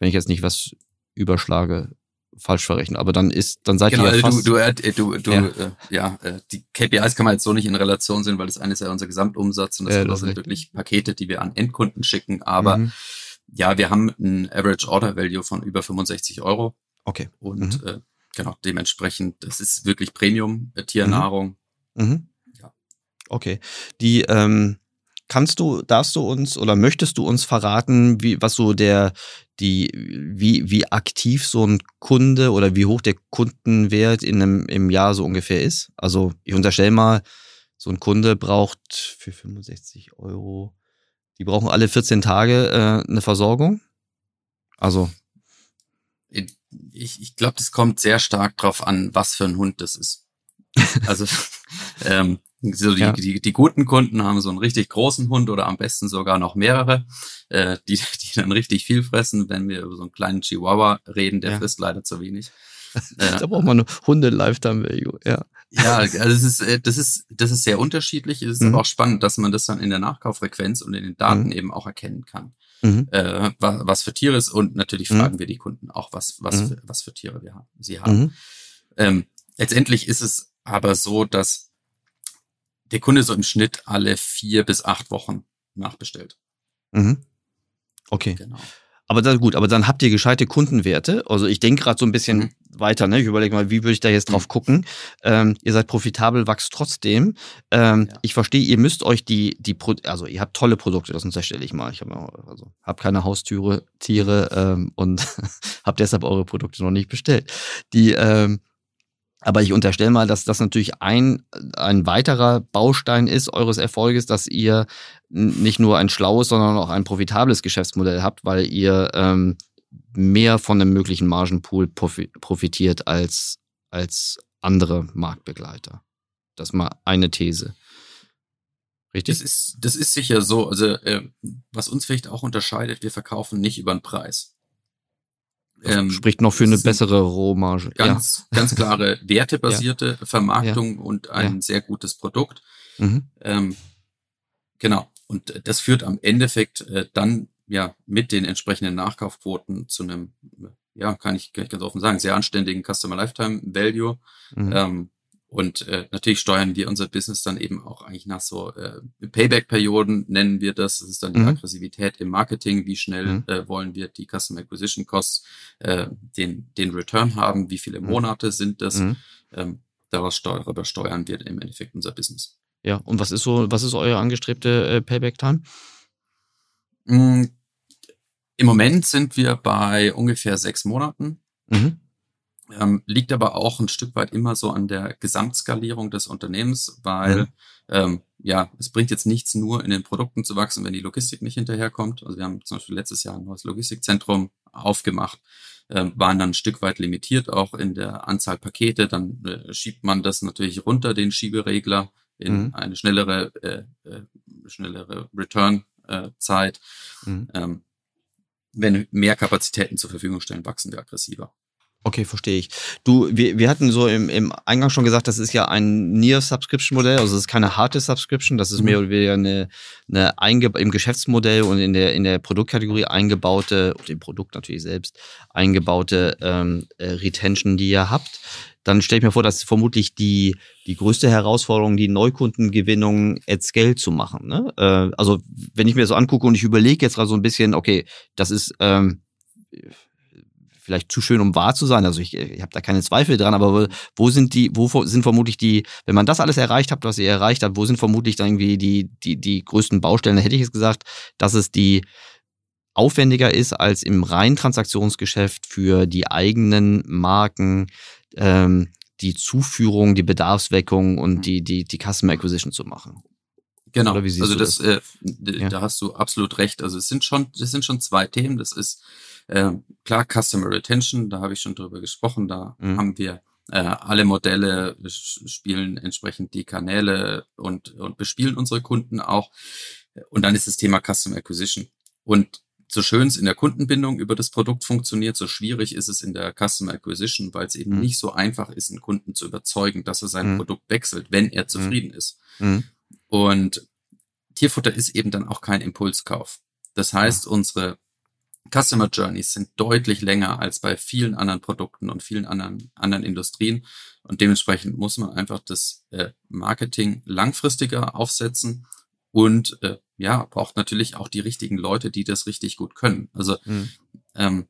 Wenn ich jetzt nicht was überschlage, falsch verrechne. Aber dann ist, dann seid Genau, ihr ja also fast. du, du, äh, du, du Ja. äh, ja, äh, die KPIs kann man jetzt so nicht in Relation sehen, weil das eine ist ja unser Gesamtumsatz und das Ja, andere ist sind richtig. wirklich Pakete, die wir an Endkunden schicken. Aber Mhm. ja, wir haben ein Average Order Value von über 65 Euro Okay. und äh, genau, dementsprechend, das ist wirklich Premium, äh, Tiernahrung. Mhm. Ja. Okay. Die ähm, kannst du, darfst du uns oder möchtest du uns verraten, wie was so der die wie wie aktiv so ein Kunde oder wie hoch der Kundenwert in einem im Jahr so ungefähr ist? Also ich unterstelle mal, so ein Kunde braucht für 65 Euro, die brauchen alle 14 Tage äh, eine Versorgung. Also Ich, ich glaube, das kommt sehr stark drauf an, was für ein Hund das ist. Also ähm, so die, Ja. die, die guten Kunden haben so einen richtig großen Hund oder am besten sogar noch mehrere, äh, die, die dann richtig viel fressen. Wenn wir über so einen kleinen Chihuahua reden, der Ja. frisst leider zu wenig. da Äh, braucht man eine Hunde Lifetime Value. Ja. ja, also es ist, äh, das ist, das ist sehr unterschiedlich. Es ist Mhm. aber auch spannend, dass man das dann in der Nachkauffrequenz und in den Daten Mhm. eben auch erkennen kann, Mhm. äh, was, was für Tiere es ist. Und natürlich Mhm. fragen wir die Kunden auch, was, was, Mhm. für, was für Tiere wir haben, sie haben. Mhm. Ähm, letztendlich ist es aber so, dass der Kunde so im Schnitt alle vier bis acht Wochen nachbestellt. Mhm. Okay. Genau. Aber dann gut, aber dann habt ihr gescheite Kundenwerte. Also ich denke gerade so ein bisschen Mhm. weiter, ne? Ich überlege mal, wie würde ich da jetzt drauf gucken? Ähm, ihr seid profitabel, wächst trotzdem. Ähm, Ja. Ich verstehe, ihr müsst euch die, die Pro also ihr habt tolle Produkte, das unterstelle ich mal. Ich habe also hab keine Haustüre, Tiere ähm, und habe deshalb eure Produkte noch nicht bestellt. Die ähm, aber ich unterstelle mal, dass das natürlich ein, ein weiterer Baustein ist eures Erfolges, dass ihr nicht nur ein schlaues, sondern auch ein profitables Geschäftsmodell habt, weil ihr ähm, mehr von einem möglichen Margenpool profi profitiert als, als andere Marktbegleiter. Das ist mal eine These. Richtig? Das ist, das ist sicher so. Also, äh, was uns vielleicht auch unterscheidet, wir verkaufen nicht über den Preis. Das Ähm, spricht noch für eine ist ein bessere Rohmarge. ganz, ganz klare wertebasierte Vermarktung und ein Ja. sehr gutes Produkt. Ja. Mhm. Ähm, genau. Und das führt am Endeffekt äh, dann ja mit den entsprechenden Nachkaufquoten zu einem, ja, kann ich, kann ich ganz offen sagen, sehr anständigen Customer Lifetime Value. Mhm. Ähm, und äh, natürlich steuern wir unser Business dann eben auch eigentlich nach so äh, Payback-Perioden, nennen wir das. Das ist dann die Mhm. Aggressivität im Marketing. Wie schnell Mhm. äh, wollen wir die Customer Acquisition Costs, äh, den, den Return haben? Wie viele Mhm. Monate sind das? Mhm. Ähm, daraus steu darüber steuern wir im Endeffekt unser Business. Ja, und was ist so, was ist eure angestrebte äh, Payback-Time? Mm, Im Moment sind wir bei ungefähr sechs Monaten. Mhm. Ähm, liegt aber auch ein Stück weit immer so an der Gesamtskalierung des Unternehmens, weil Mhm. ähm, ja, es bringt jetzt nichts nur in den Produkten zu wachsen, wenn die Logistik nicht hinterherkommt. Also wir haben zum Beispiel letztes Jahr ein neues Logistikzentrum aufgemacht, ähm, waren dann ein Stück weit limitiert auch in der Anzahl Pakete. Dann äh, schiebt man das natürlich runter, den Schieberegler, in Mhm. eine schnellere, äh, äh, schnellere Return-Zeit. Mhm. Ähm, wenn mehr Kapazitäten zur Verfügung stellen, wachsen wir aggressiver. Okay, verstehe ich. Du, wir, wir hatten so im, im Eingang schon gesagt, das ist ja ein Near-Subscription-Modell, also es ist keine harte Subscription, das ist mhm. mehr oder weniger eine, eine einge im Geschäftsmodell und in der, in der Produktkategorie eingebaute, und im Produkt natürlich selbst, eingebaute ähm, äh, Retention, die ihr habt. Dann stelle ich mir vor, dass vermutlich die, die größte Herausforderung, die Neukundengewinnung at scale zu machen. Ne? Äh, also wenn ich mir das so angucke und ich überlege jetzt gerade so ein bisschen, okay, das ist ähm, vielleicht zu schön, um wahr zu sein. Also ich, ich habe da keine Zweifel dran, aber wo sind die, wo sind vermutlich die, wenn man das alles erreicht hat, was ihr erreicht habt, wo sind vermutlich dann irgendwie die, die, die größten Baustellen? Da hätte ich jetzt gesagt, dass es die aufwendiger ist als im reinen Transaktionsgeschäft für die eigenen Marken, ähm, die Zuführung, die Bedarfsweckung und mhm. die, die, die Customer Acquisition zu machen. Genau. also das, das? Äh, ja. da hast du absolut recht. Also es sind schon, es sind schon zwei Themen. Das ist äh, klar, Customer Retention, da habe ich schon drüber gesprochen, da mhm. haben wir äh, alle Modelle spielen entsprechend die Kanäle und, und bespielen unsere Kunden auch. Und dann ist das Thema Customer Acquisition. Und so schön es in der Kundenbindung über das Produkt funktioniert, so schwierig ist es in der Customer Acquisition, weil es eben mhm. nicht so einfach ist, einen Kunden zu überzeugen, dass er sein mhm. Produkt wechselt, wenn er mhm. zufrieden ist. Mhm. Und Tierfutter ist eben dann auch kein Impulskauf. Das heißt, unsere Customer Journeys sind deutlich länger als bei vielen anderen Produkten und vielen anderen, anderen Industrien. Und dementsprechend muss man einfach das äh, Marketing langfristiger aufsetzen und äh, ja, braucht natürlich auch die richtigen Leute, die das richtig gut können. Also mhm. ähm,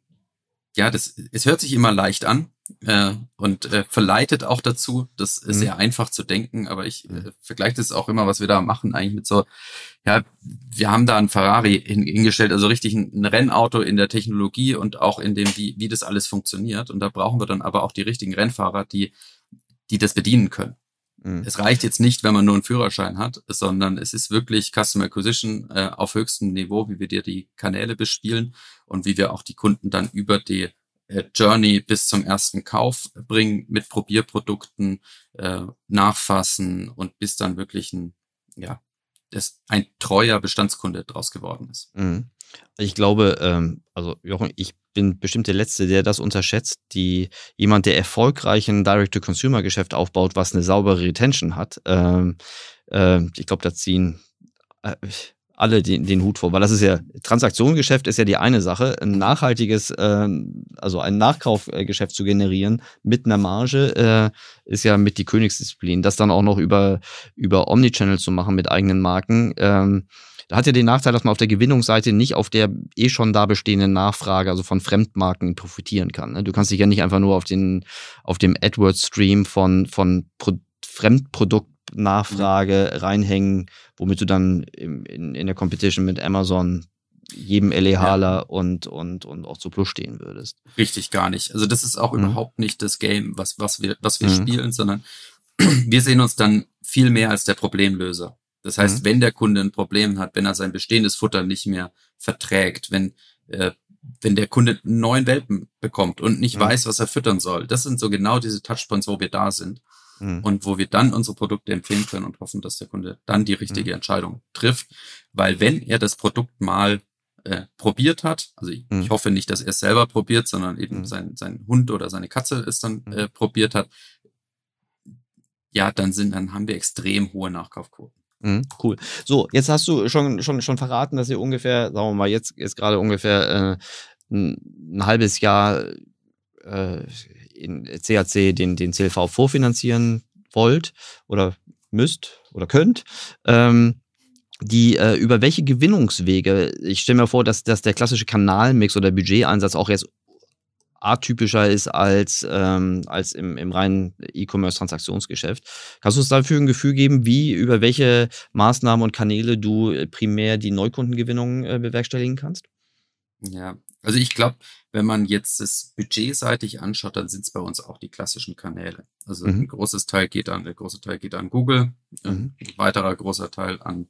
ja, das, es hört sich immer leicht an äh, und äh, verleitet auch dazu, das ist mhm. sehr einfach zu denken, aber ich äh, vergleiche das auch immer, was wir da machen, eigentlich mit so, ja, wir haben da ein Ferrari hingestellt, also richtig ein, ein, Rennauto in der Technologie und auch in dem, wie, wie das alles funktioniert. Und da brauchen wir dann aber auch die richtigen Rennfahrer, die, die das bedienen können. Mhm. Es reicht jetzt nicht, wenn man nur einen Führerschein hat, sondern es ist wirklich Customer Acquisition äh, auf höchstem Niveau, wie wir dir die Kanäle bespielen und wie wir auch die Kunden dann über die Journey bis zum ersten Kauf bringen mit Probierprodukten, äh, nachfassen und bis dann wirklich ein, ja, das ein treuer Bestandskunde draus geworden ist. Mhm. Ich glaube, ähm, also Jochen, ich bin bestimmt der Letzte, der das unterschätzt. Die, jemand, der erfolgreich ein Direct-to-Consumer-Geschäft aufbaut, was eine saubere Retention hat, ähm, äh, ich glaube, da ziehen äh, alle den, den Hut vor, weil das ist ja, Transaktionengeschäft ist ja die eine Sache, ein nachhaltiges, äh, also ein Nachkaufgeschäft zu generieren mit einer Marge äh, ist ja mit die Königsdisziplin. Das dann auch noch über, über Omnichannel zu machen mit eigenen Marken, ähm, da hat ja den Nachteil, dass man auf der Gewinnungsseite nicht auf der eh schon da bestehenden Nachfrage, also von Fremdmarken, profitieren kann. Ne? Du kannst dich ja nicht einfach nur auf den, auf dem AdWords-Stream von, von Pro Fremdproduktnachfrage mhm. reinhängen, womit du dann in, in, in der Competition mit Amazon jedem LEHler ja. und, und, und auch zu Plus stehen würdest. Richtig, gar nicht. Also das ist auch mhm. überhaupt nicht das Game, was, was wir, was wir mhm. spielen, sondern wir sehen uns dann viel mehr als der Problemlöser. Das heißt, mhm. wenn der Kunde ein Problem hat, wenn er sein bestehendes Futter nicht mehr verträgt, wenn, äh, wenn der Kunde einen neuen Welpen bekommt und nicht mhm. weiß, was er füttern soll, das sind so genau diese Touchpoints, wo wir da sind mhm. und wo wir dann unsere Produkte empfehlen können und hoffen, dass der Kunde dann die richtige mhm. Entscheidung trifft. Weil wenn er das Produkt mal äh, probiert hat, also ich, ich, mhm. hoffe nicht, dass er es selber probiert, sondern eben mhm. sein, sein Hund oder seine Katze es dann äh, probiert hat, ja, dann sind, dann haben wir extrem hohe Nachkaufquoten. Mhm, cool. So, jetzt hast du schon, schon, schon verraten, dass ihr ungefähr, sagen wir mal, jetzt ist gerade ungefähr äh, ein, ein, halbes Jahr äh, in CAC den, den CLV vorfinanzieren wollt oder müsst oder könnt. Ähm, die äh, über welche Gewinnungswege, ich stelle mir vor, dass, dass der klassische Kanalmix oder Budgeteinsatz auch jetzt atypischer ist als, ähm, als im, im reinen E-Commerce-Transaktionsgeschäft. Kannst du uns dafür ein Gefühl geben, wie, über welche Maßnahmen und Kanäle du äh, primär die Neukundengewinnung äh, bewerkstelligen kannst? Ja, also ich glaube, wenn man jetzt das budgetseitig anschaut, dann sind es bei uns auch die klassischen Kanäle. Also mhm. ein großes Teil geht an, der große Teil geht an Google, mhm. ein weiterer großer Teil an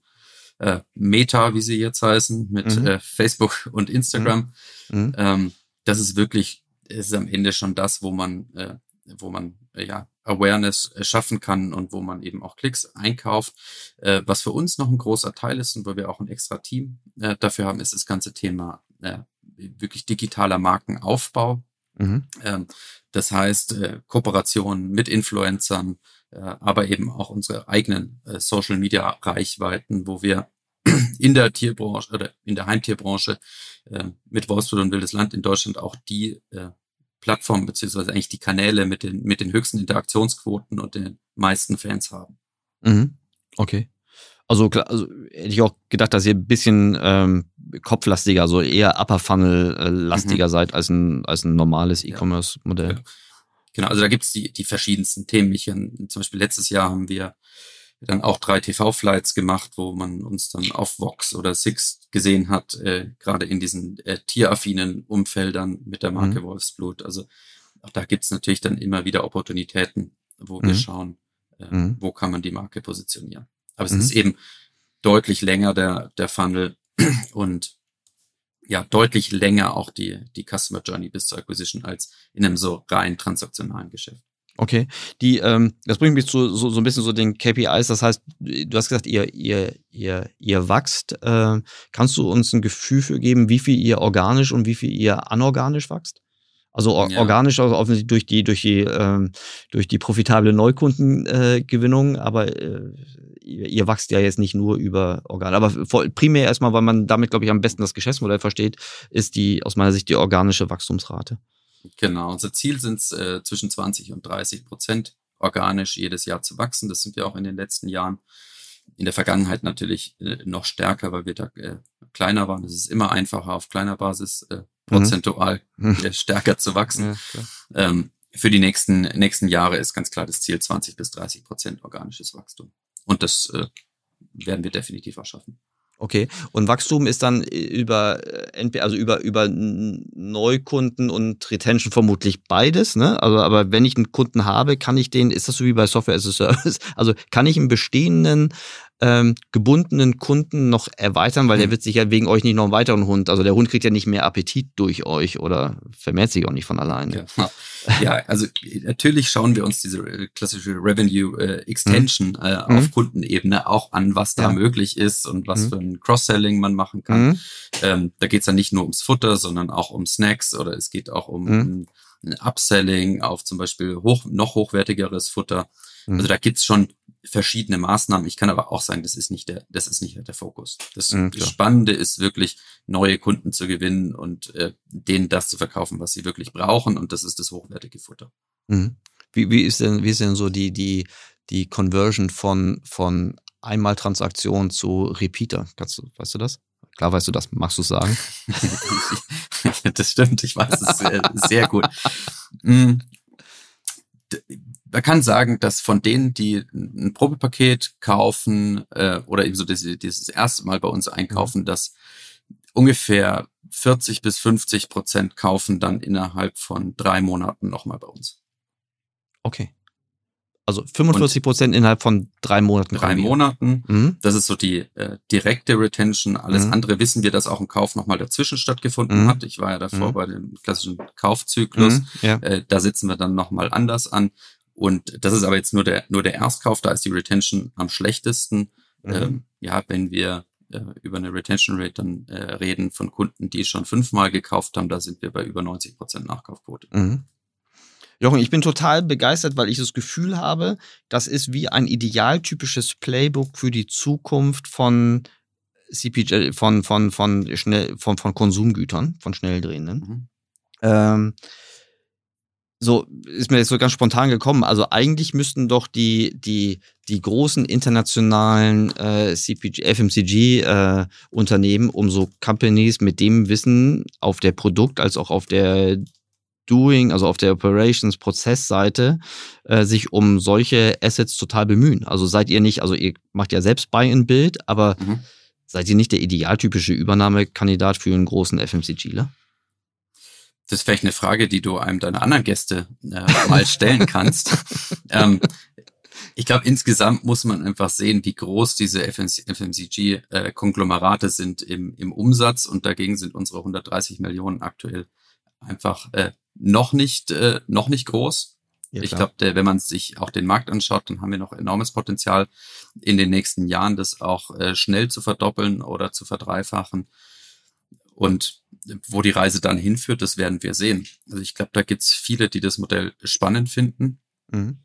äh, Meta, wie sie jetzt heißen, mit mhm. äh, Facebook und Instagram. Mhm. Mhm. Ähm, das ist wirklich ist am Ende schon das, wo man, äh, wo man äh, ja Awareness äh, schaffen kann und wo man eben auch Klicks einkauft. Äh, was für uns noch ein großer Teil ist und wo wir auch ein extra Team äh, dafür haben, ist das ganze Thema äh, wirklich digitaler Markenaufbau. Mhm. Ähm, das heißt, äh, Kooperationen mit Influencern, äh, aber eben auch unsere eigenen äh, Social Media Reichweiten, wo wir in der Tierbranche oder in der Heimtierbranche mit Wolfsburg und Wildes Land in Deutschland auch die äh, Plattform beziehungsweise eigentlich die Kanäle mit den mit den höchsten Interaktionsquoten und den meisten Fans haben. Mhm. Okay. Also, also hätte ich auch gedacht, dass ihr ein bisschen ähm, kopflastiger, so eher Upper Funnel äh, lastiger mhm. seid als ein, als ein normales E-Commerce-Modell. Ja. Genau, also da gibt's die, die verschiedensten Themen. Ich, zum Beispiel letztes Jahr haben wir dann auch drei TV-Flights gemacht, wo man uns dann auf Vox oder Six gesehen hat, äh, gerade in diesen äh, tieraffinen Umfeldern mit der Marke mhm. Wolfsblut. Also auch da gibt's natürlich dann immer wieder Opportunitäten, wo mhm. wir schauen, äh, mhm. wo kann man die Marke positionieren. Aber es mhm. ist eben deutlich länger der, der Funnel und ja, deutlich länger auch die, die Customer Journey bis zur Acquisition als in einem so rein transaktionalen Geschäft. Okay, die, ähm, das bringt mich zu so, so ein bisschen so den KPIs. Das heißt, du hast gesagt, ihr, ihr, ihr, ihr wachst. Äh, kannst du uns ein Gefühl für geben, wie viel ihr organisch und wie viel ihr anorganisch wächst? Also or ja. organisch also offensichtlich durch die durch die ähm, durch die profitable Neukundengewinnung, äh, aber äh, ihr, ihr wachst ja jetzt nicht nur über Organ. Aber vor, primär erstmal, weil man damit glaube ich am besten das Geschäftsmodell versteht, ist die aus meiner Sicht die organische Wachstumsrate. Genau, unser Ziel sind es äh, zwischen 20 und 30 Prozent organisch jedes Jahr zu wachsen. Das sind wir auch in den letzten Jahren. In der Vergangenheit natürlich äh, noch stärker, weil wir da äh, kleiner waren. Es ist immer einfacher auf kleiner Basis äh. Prozentual mhm. stärker zu wachsen. Ja, ähm, für die nächsten, nächsten Jahre ist ganz klar das Ziel 20 bis 30 Prozent organisches Wachstum. Und das äh, werden wir definitiv auch schaffen. Okay. Und Wachstum ist dann über äh, also über über Neukunden und Retention vermutlich beides, ne? Also aber wenn ich einen Kunden habe, kann ich den, ist das so wie bei Software as a Service? Also kann ich einen bestehenden ähm, gebundenen Kunden noch erweitern, weil der hm. wird sich ja wegen euch nicht noch einen weiteren Hund, also der Hund kriegt ja nicht mehr Appetit durch euch oder vermehrt sich auch nicht von alleine. Ja, ja also natürlich schauen wir uns diese äh, klassische Revenue äh, Extension mhm. äh, auf mhm. Kundenebene auch an, was da ja. möglich ist und was mhm. für ein Cross-Selling man machen kann. Mhm. Ähm, da geht es dann nicht nur ums Futter, sondern auch um Snacks oder es geht auch um ein Upselling auf zum Beispiel hoch, noch hochwertigeres Futter. Also da gibt's schon verschiedene Maßnahmen. Ich kann aber auch sagen, das ist nicht der, das ist nicht der Fokus. Das, mhm, Spannende ist wirklich, neue Kunden zu gewinnen und äh, denen das zu verkaufen, was sie wirklich brauchen. Und das ist das hochwertige Futter. Mhm. Wie, wie ist denn, wie ist denn so die, die, die Conversion von, von Einmaltransaktion zu Repeater? Kannst du, weißt du das? Klar weißt du das, magst du sagen? das stimmt, ich weiß es sehr, sehr gut. Mhm man kann sagen, dass von denen, die ein Probepaket kaufen äh, oder eben so dieses, dieses erste Mal bei uns einkaufen, mhm. dass ungefähr 40 bis 50 Prozent kaufen dann innerhalb von drei Monaten nochmal bei uns. Okay. Also 45 Prozent innerhalb von drei Monaten. Drei Monaten. Mhm. Das ist so die äh, direkte Retention. Alles mhm. andere wissen wir, dass auch ein Kauf nochmal dazwischen stattgefunden mhm. hat. Ich war ja davor mhm. bei dem klassischen Kaufzyklus. Mhm. Ja. Äh, da sitzen wir dann nochmal anders an. Und das ist aber jetzt nur der, nur der Erstkauf, da ist die Retention am schlechtesten. Mhm. Ähm, ja, wenn wir äh, über eine Retention Rate dann äh, reden von Kunden, die schon fünfmal gekauft haben, da sind wir bei über 90 Prozent Nachkaufquote. Mhm. Jochen, ich bin total begeistert, weil ich das Gefühl habe, das ist wie ein idealtypisches Playbook für die Zukunft von CPG, von, von, von, schnell, von, von Konsumgütern, von schnell drehenden. Mhm. Ähm, so ist mir jetzt so ganz spontan gekommen. Also eigentlich müssten doch die die die großen internationalen äh, CPG, FMCG äh, Unternehmen, um so Companies mit dem Wissen auf der Produkt als auch auf der Doing, also auf der Operations Prozessseite, äh, sich um solche Assets total bemühen. Also seid ihr nicht, also ihr macht ja selbst Buy in Bild, aber mhm. seid ihr nicht der idealtypische Übernahmekandidat für einen großen FMCGler? Das ist vielleicht eine Frage, die du einem deiner anderen Gäste äh, mal stellen kannst. ähm, ich glaube, insgesamt muss man einfach sehen, wie groß diese FMCG-Konglomerate äh, sind im, im Umsatz und dagegen sind unsere 130 Millionen aktuell einfach äh, noch nicht äh, noch nicht groß. Ja, ich glaube, wenn man sich auch den Markt anschaut, dann haben wir noch enormes Potenzial in den nächsten Jahren, das auch äh, schnell zu verdoppeln oder zu verdreifachen. Und wo die Reise dann hinführt, das werden wir sehen. Also ich glaube, da gibt's viele, die das Modell spannend finden. Mhm.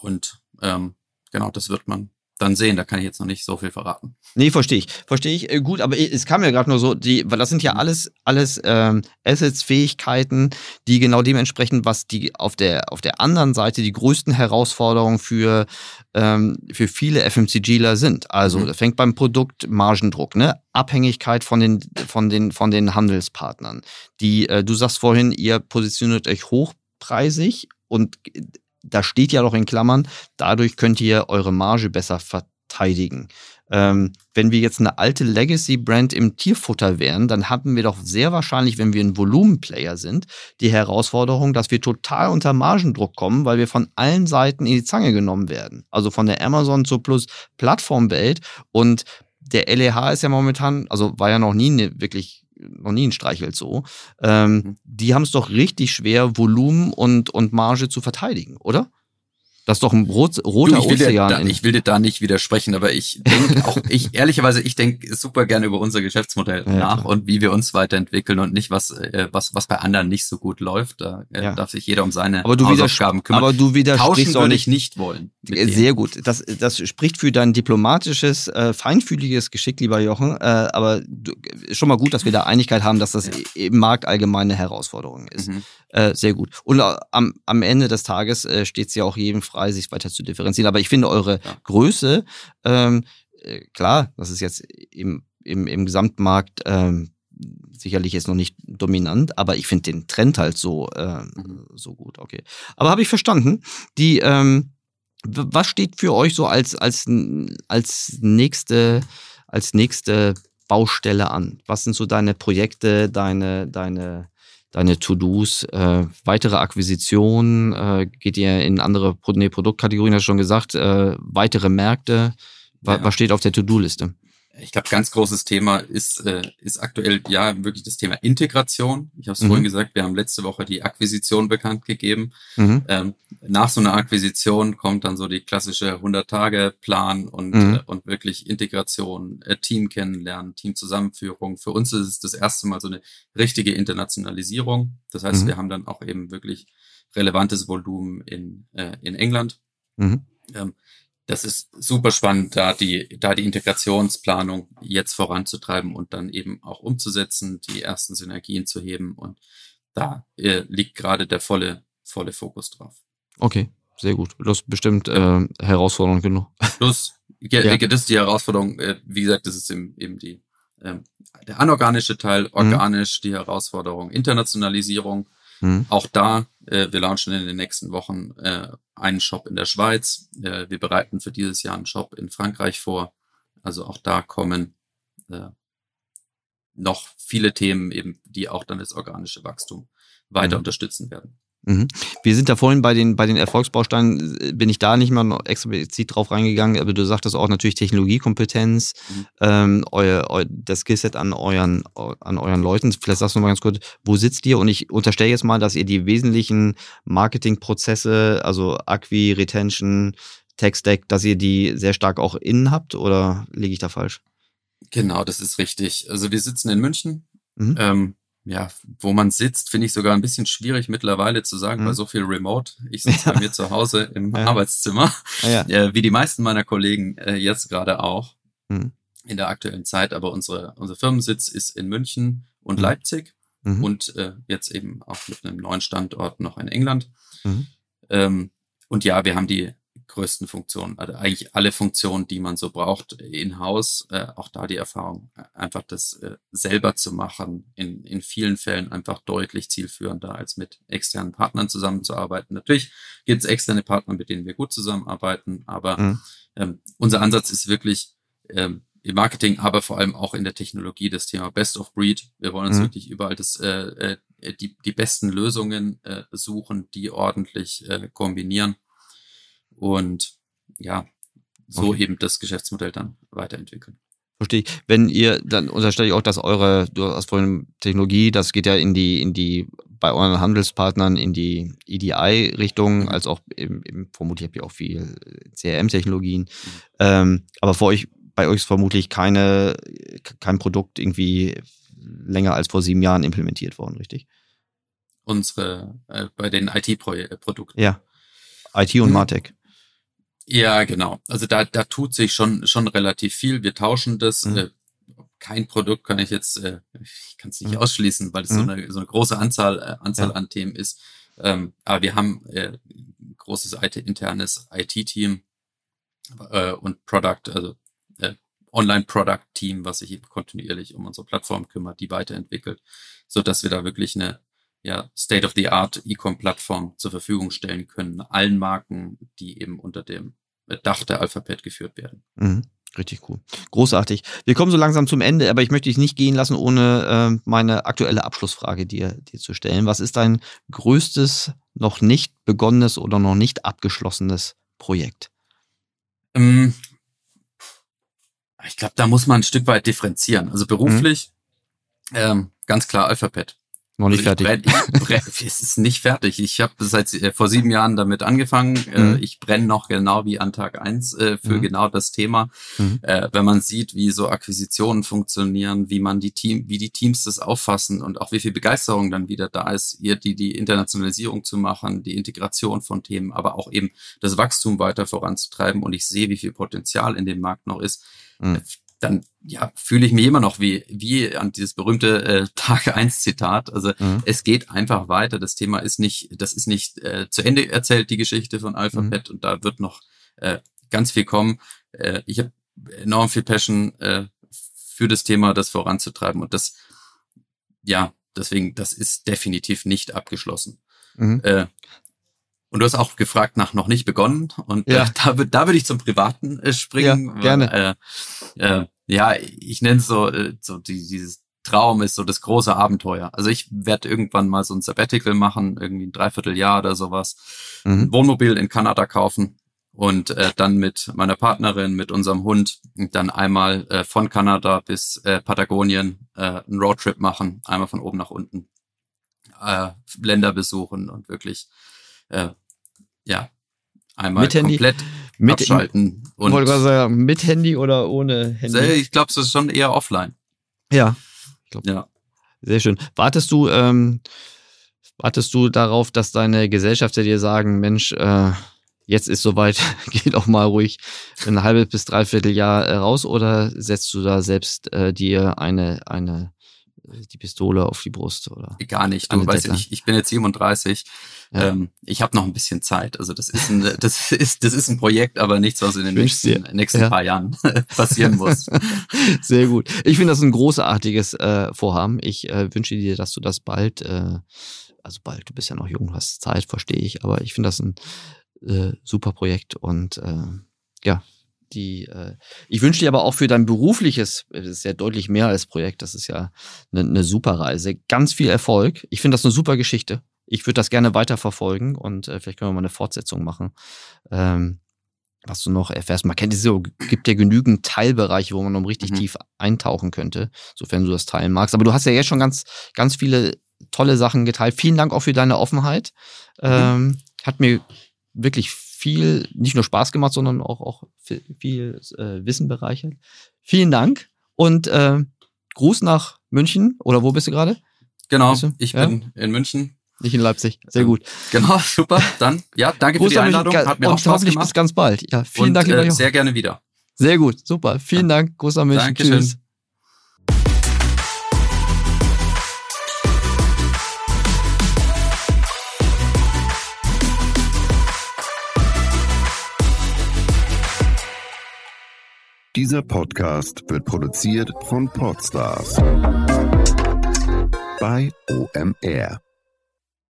Und ähm, genau, das wird man dann sehen. Da kann ich jetzt noch nicht so viel verraten. Nee, verstehe ich. Verstehe ich. Äh, gut, aber es kam ja gerade nur so, die, weil das sind ja mhm. alles, alles ähm, Assets, Fähigkeiten, die genau dementsprechend, was die auf der, auf der anderen Seite die größten Herausforderungen für, ähm, für viele FMCGler sind. Also, mhm. das fängt beim Produkt Margendruck, ne? Abhängigkeit von den, von den, von den Handelspartnern. Die, äh, du sagst vorhin, ihr positioniert euch hochpreisig und da steht ja doch in Klammern, dadurch könnt ihr eure Marge besser verteidigen. Ähm, wenn wir jetzt eine alte Legacy-Brand im Tierfutter wären, dann haben wir doch sehr wahrscheinlich, wenn wir ein Volumenplayer sind, die Herausforderung, dass wir total unter Margendruck kommen, weil wir von allen Seiten in die Zange genommen werden. Also von der Amazon zur Plus Plattformwelt und der LEH ist ja momentan, also war ja noch nie eine wirklich noch nie ein Streichelt so. Ähm, mhm. Die haben es doch richtig schwer, Volumen und, und Marge zu verteidigen, oder? Das ist doch ein rot, roter du, ich Ozean. Da, ich will dir da nicht widersprechen, aber ich denke auch, ich ehrlicherweise, ich denke super gerne über unser Geschäftsmodell ja, nach klar. und wie wir uns weiterentwickeln und nicht was, äh, was, was bei anderen nicht so gut läuft. Da äh, ja. darf sich jeder um seine aber du Hausaufgaben kümmern. Aber du widersprichst auch nicht, nicht wollen. Sehr gut. Das, das spricht für dein diplomatisches, äh, feinfühliges Geschick, lieber Jochen. Äh, aber du, schon mal gut, dass wir da Einigkeit haben, dass das ja. im Markt allgemeine Herausforderung ist. Mhm. Äh, sehr gut. Und äh, am, am Ende des Tages äh, steht es ja auch jedem frei, sich weiter zu differenzieren. Aber ich finde eure ja. Größe, ähm, äh, klar, das ist jetzt im, im, im Gesamtmarkt ähm, sicherlich jetzt noch nicht dominant, aber ich finde den Trend halt so, äh, mhm. so gut. Okay. Aber habe ich verstanden. Die, ähm, was steht für euch so als, als, als nächste, als nächste Baustelle an? Was sind so deine Projekte, deine, deine deine To-Dos, äh, weitere Akquisitionen, äh, geht ihr in andere nee, Produktkategorien, hast du schon gesagt, äh, weitere Märkte, ja. was steht auf der To-Do-Liste? Ich glaube, ganz großes Thema ist, äh, ist aktuell ja wirklich das Thema Integration. Ich habe es mhm. vorhin gesagt, wir haben letzte Woche die Akquisition bekannt gegeben. Mhm. Ähm, nach so einer Akquisition kommt dann so die klassische 100-Tage-Plan und, mhm. äh, und wirklich Integration, äh, Team kennenlernen, Teamzusammenführung. Für uns ist es das erste Mal so eine richtige Internationalisierung. Das heißt, mhm. wir haben dann auch eben wirklich relevantes Volumen in, äh, in England. Mhm. Ähm, das ist super spannend, da die, da die Integrationsplanung jetzt voranzutreiben und dann eben auch umzusetzen, die ersten Synergien zu heben. Und da äh, liegt gerade der volle, volle Fokus drauf. Okay, sehr gut. Das ist bestimmt äh, Herausforderung genug. Plus, ja. das ist die Herausforderung, äh, wie gesagt, das ist eben, eben die, äh, der anorganische Teil, mhm. organisch mhm. die Herausforderung, Internationalisierung Mhm. Auch da, äh, wir launchen in den nächsten Wochen äh, einen Shop in der Schweiz. Äh, wir bereiten für dieses Jahr einen Shop in Frankreich vor. Also auch da kommen äh, noch viele Themen eben, die auch dann das organische Wachstum weiter mhm. unterstützen werden. Mhm. Wir sind da vorhin bei den, bei den Erfolgsbausteinen, äh, bin ich da nicht mal explizit drauf reingegangen, aber du sagtest auch natürlich Technologiekompetenz, mhm. ähm, euer, eu, das Skillset an euren, an euren Leuten. Vielleicht sagst du mal ganz kurz, wo sitzt ihr? Und ich unterstelle jetzt mal, dass ihr die wesentlichen Marketingprozesse, also Acqui, Retention, Tech-Stack, dass ihr die sehr stark auch innen habt oder liege ich da falsch? Genau, das ist richtig. Also wir sitzen in München. Mhm. Ähm, ja, wo man sitzt, finde ich sogar ein bisschen schwierig mittlerweile zu sagen, mhm. weil so viel Remote. Ich sitze ja. bei mir zu Hause im ja. Arbeitszimmer, ja. äh, wie die meisten meiner Kollegen äh, jetzt gerade auch mhm. in der aktuellen Zeit. Aber unsere, unser Firmensitz ist in München und mhm. Leipzig mhm. und äh, jetzt eben auch mit einem neuen Standort noch in England. Mhm. Ähm, und ja, wir haben die größten Funktionen, also eigentlich alle Funktionen, die man so braucht in-house, äh, auch da die Erfahrung, einfach das äh, selber zu machen, in, in vielen Fällen einfach deutlich zielführender, als mit externen Partnern zusammenzuarbeiten. Natürlich gibt es externe Partner, mit denen wir gut zusammenarbeiten, aber mhm. ähm, unser Ansatz ist wirklich ähm, im Marketing, aber vor allem auch in der Technologie das Thema Best of Breed. Wir wollen uns mhm. wirklich überall das, äh, äh, die, die besten Lösungen äh, suchen, die ordentlich äh, kombinieren und ja, so okay. eben das Geschäftsmodell dann weiterentwickeln. Verstehe ich. Wenn ihr, dann unterstelle ich auch, dass eure, du hast vorhin Technologie, das geht ja in die, in die, bei euren Handelspartnern in die EDI-Richtung, mhm. als auch im, im, vermutlich habt ihr auch viel CRM-Technologien. Mhm. Ähm, aber für euch, bei euch ist vermutlich keine, kein Produkt irgendwie länger als vor sieben Jahren implementiert worden, richtig? Unsere, äh, bei den IT-Produkten. Ja. IT und Hm. Martech. Ja, genau. Also da, da tut sich schon, schon relativ viel. Wir tauschen das. Mhm. Äh, kein Produkt kann ich jetzt, äh, ich kann es nicht Mhm. ausschließen, weil es so, Mhm. eine, so eine große Anzahl, äh, Anzahl Ja. an Themen ist. Ähm, aber wir haben äh, ein großes IT, internes IT-Team äh, und Product, also äh, Online-Product-Team, was sich eben kontinuierlich um unsere Plattform kümmert, die weiterentwickelt, so dass wir da wirklich eine ja, State-of-the-Art E-Com-Plattform zur Verfügung stellen können, allen Marken, die eben unter dem Dach der Alphabet geführt werden. Mhm. Richtig cool. Großartig. Wir kommen so langsam zum Ende, aber ich möchte dich nicht gehen lassen, ohne ähm, meine aktuelle Abschlussfrage dir, dir zu stellen. Was ist dein größtes, noch nicht begonnenes oder noch nicht abgeschlossenes Projekt? Ähm, ich glaube, da muss man ein Stück weit differenzieren. Also beruflich, ähm, ganz klar Alphabet. Noch nicht Also fertig. Ich brenn, ich brenn, es ist nicht fertig. Ich habe seit äh, vor sieben Jahren damit angefangen. Äh, Mhm. ich brenne noch genau wie an Tag eins äh, für Mhm. genau das Thema. Mhm. Äh, wenn man sieht, wie so Akquisitionen funktionieren, wie man die Team, wie die Teams das auffassen und auch wie viel Begeisterung dann wieder da ist, ihr die die Internationalisierung zu machen, die Integration von Themen, aber auch eben das Wachstum weiter voranzutreiben. Und ich sehe, wie viel Potenzial in dem Markt noch ist. Mhm. Dann ja, fühle ich mich immer noch wie, wie an dieses berühmte äh, Tag 1 Zitat. Also Mhm. es geht einfach weiter. Das Thema ist nicht, das ist nicht äh, zu Ende erzählt, die Geschichte von Alphabet und da wird noch äh, ganz viel kommen. Äh, ich habe enorm viel Passion äh, für das Thema, das voranzutreiben und das, ja, deswegen, das ist definitiv nicht abgeschlossen. Mhm. Äh, und du hast auch gefragt nach noch nicht begonnen und Ja. äh, da, da würde ich zum Privaten äh, springen. Ja, gerne. Weil, äh, äh, ja, ich nenne es so, äh, so die, dieses Traum ist so das große Abenteuer. Also ich werde irgendwann mal so ein Sabbatical machen, irgendwie ein Dreivierteljahr oder sowas, Mhm. ein Wohnmobil in Kanada kaufen und äh, dann mit meiner Partnerin, mit unserem Hund dann einmal äh, von Kanada bis äh, Patagonien äh, einen Roadtrip machen, einmal von oben nach unten, äh, Länder besuchen und wirklich äh, ja einmal Mit Handy? Mit, abschalten und wollte gerade sagen, mit Handy oder ohne Handy? ich glaube, es ist schon eher offline. Ja, Ja. sehr schön. Wartest du, ähm, wartest du darauf, dass deine Gesellschafter dir sagen, Mensch, äh, jetzt ist soweit, geh doch mal ruhig ein halbes bis dreiviertel Jahr äh, raus oder setzt du da selbst äh, dir eine, eine, die Pistole auf die Brust oder? Gar nicht. Du weißt, ich, ich bin jetzt 37. Ja. Ähm, ich habe noch ein bisschen Zeit. Also das ist ein, das ist, das ist ein Projekt, aber nichts, was in den nächsten, nächsten Ja. paar Jahren passieren muss. Sehr gut. Ich finde das ein großartiges äh, Vorhaben. Ich äh, wünsche dir, dass du das bald, äh, also bald, du bist ja noch jung, hast Zeit, verstehe ich, aber ich finde das ein äh, super Projekt und äh, ja, die, äh, ich wünsche dir aber auch für dein berufliches, das ist ja deutlich mehr als Projekt, das ist ja eine, eine super Reise, ganz viel Erfolg. Ich finde das eine super Geschichte. Ich würde das gerne weiterverfolgen und äh, vielleicht können wir mal eine Fortsetzung machen. Ähm, was du noch erfährst. Man kennt es so, gibt ja genügend Teilbereiche, wo man noch richtig Mhm. tief eintauchen könnte, sofern du das teilen magst. Aber du hast ja jetzt schon ganz, ganz viele tolle Sachen geteilt. Vielen Dank auch für deine Offenheit. Ähm, hat mir wirklich viel, nicht nur Spaß gemacht, sondern auch, auch viel, viel äh, Wissen bereichert. Vielen Dank und äh, Gruß nach München. Oder wo bist du gerade? Genau. Weißt du? Ich Ja. bin in München. Nicht in Leipzig. Sehr Ähm, gut. Genau, super. Dann, ja, danke für Gruß die. Einladung. Hat mir auch und Spaß hoffentlich bis gemacht. ganz bald. Ja, vielen und, Dank, äh, sehr gerne wieder. Sehr gut, super. Vielen Dank. Gruß nach München. Dankeschön. Tschüss. Dieser Podcast wird produziert von Podstars bei OMR.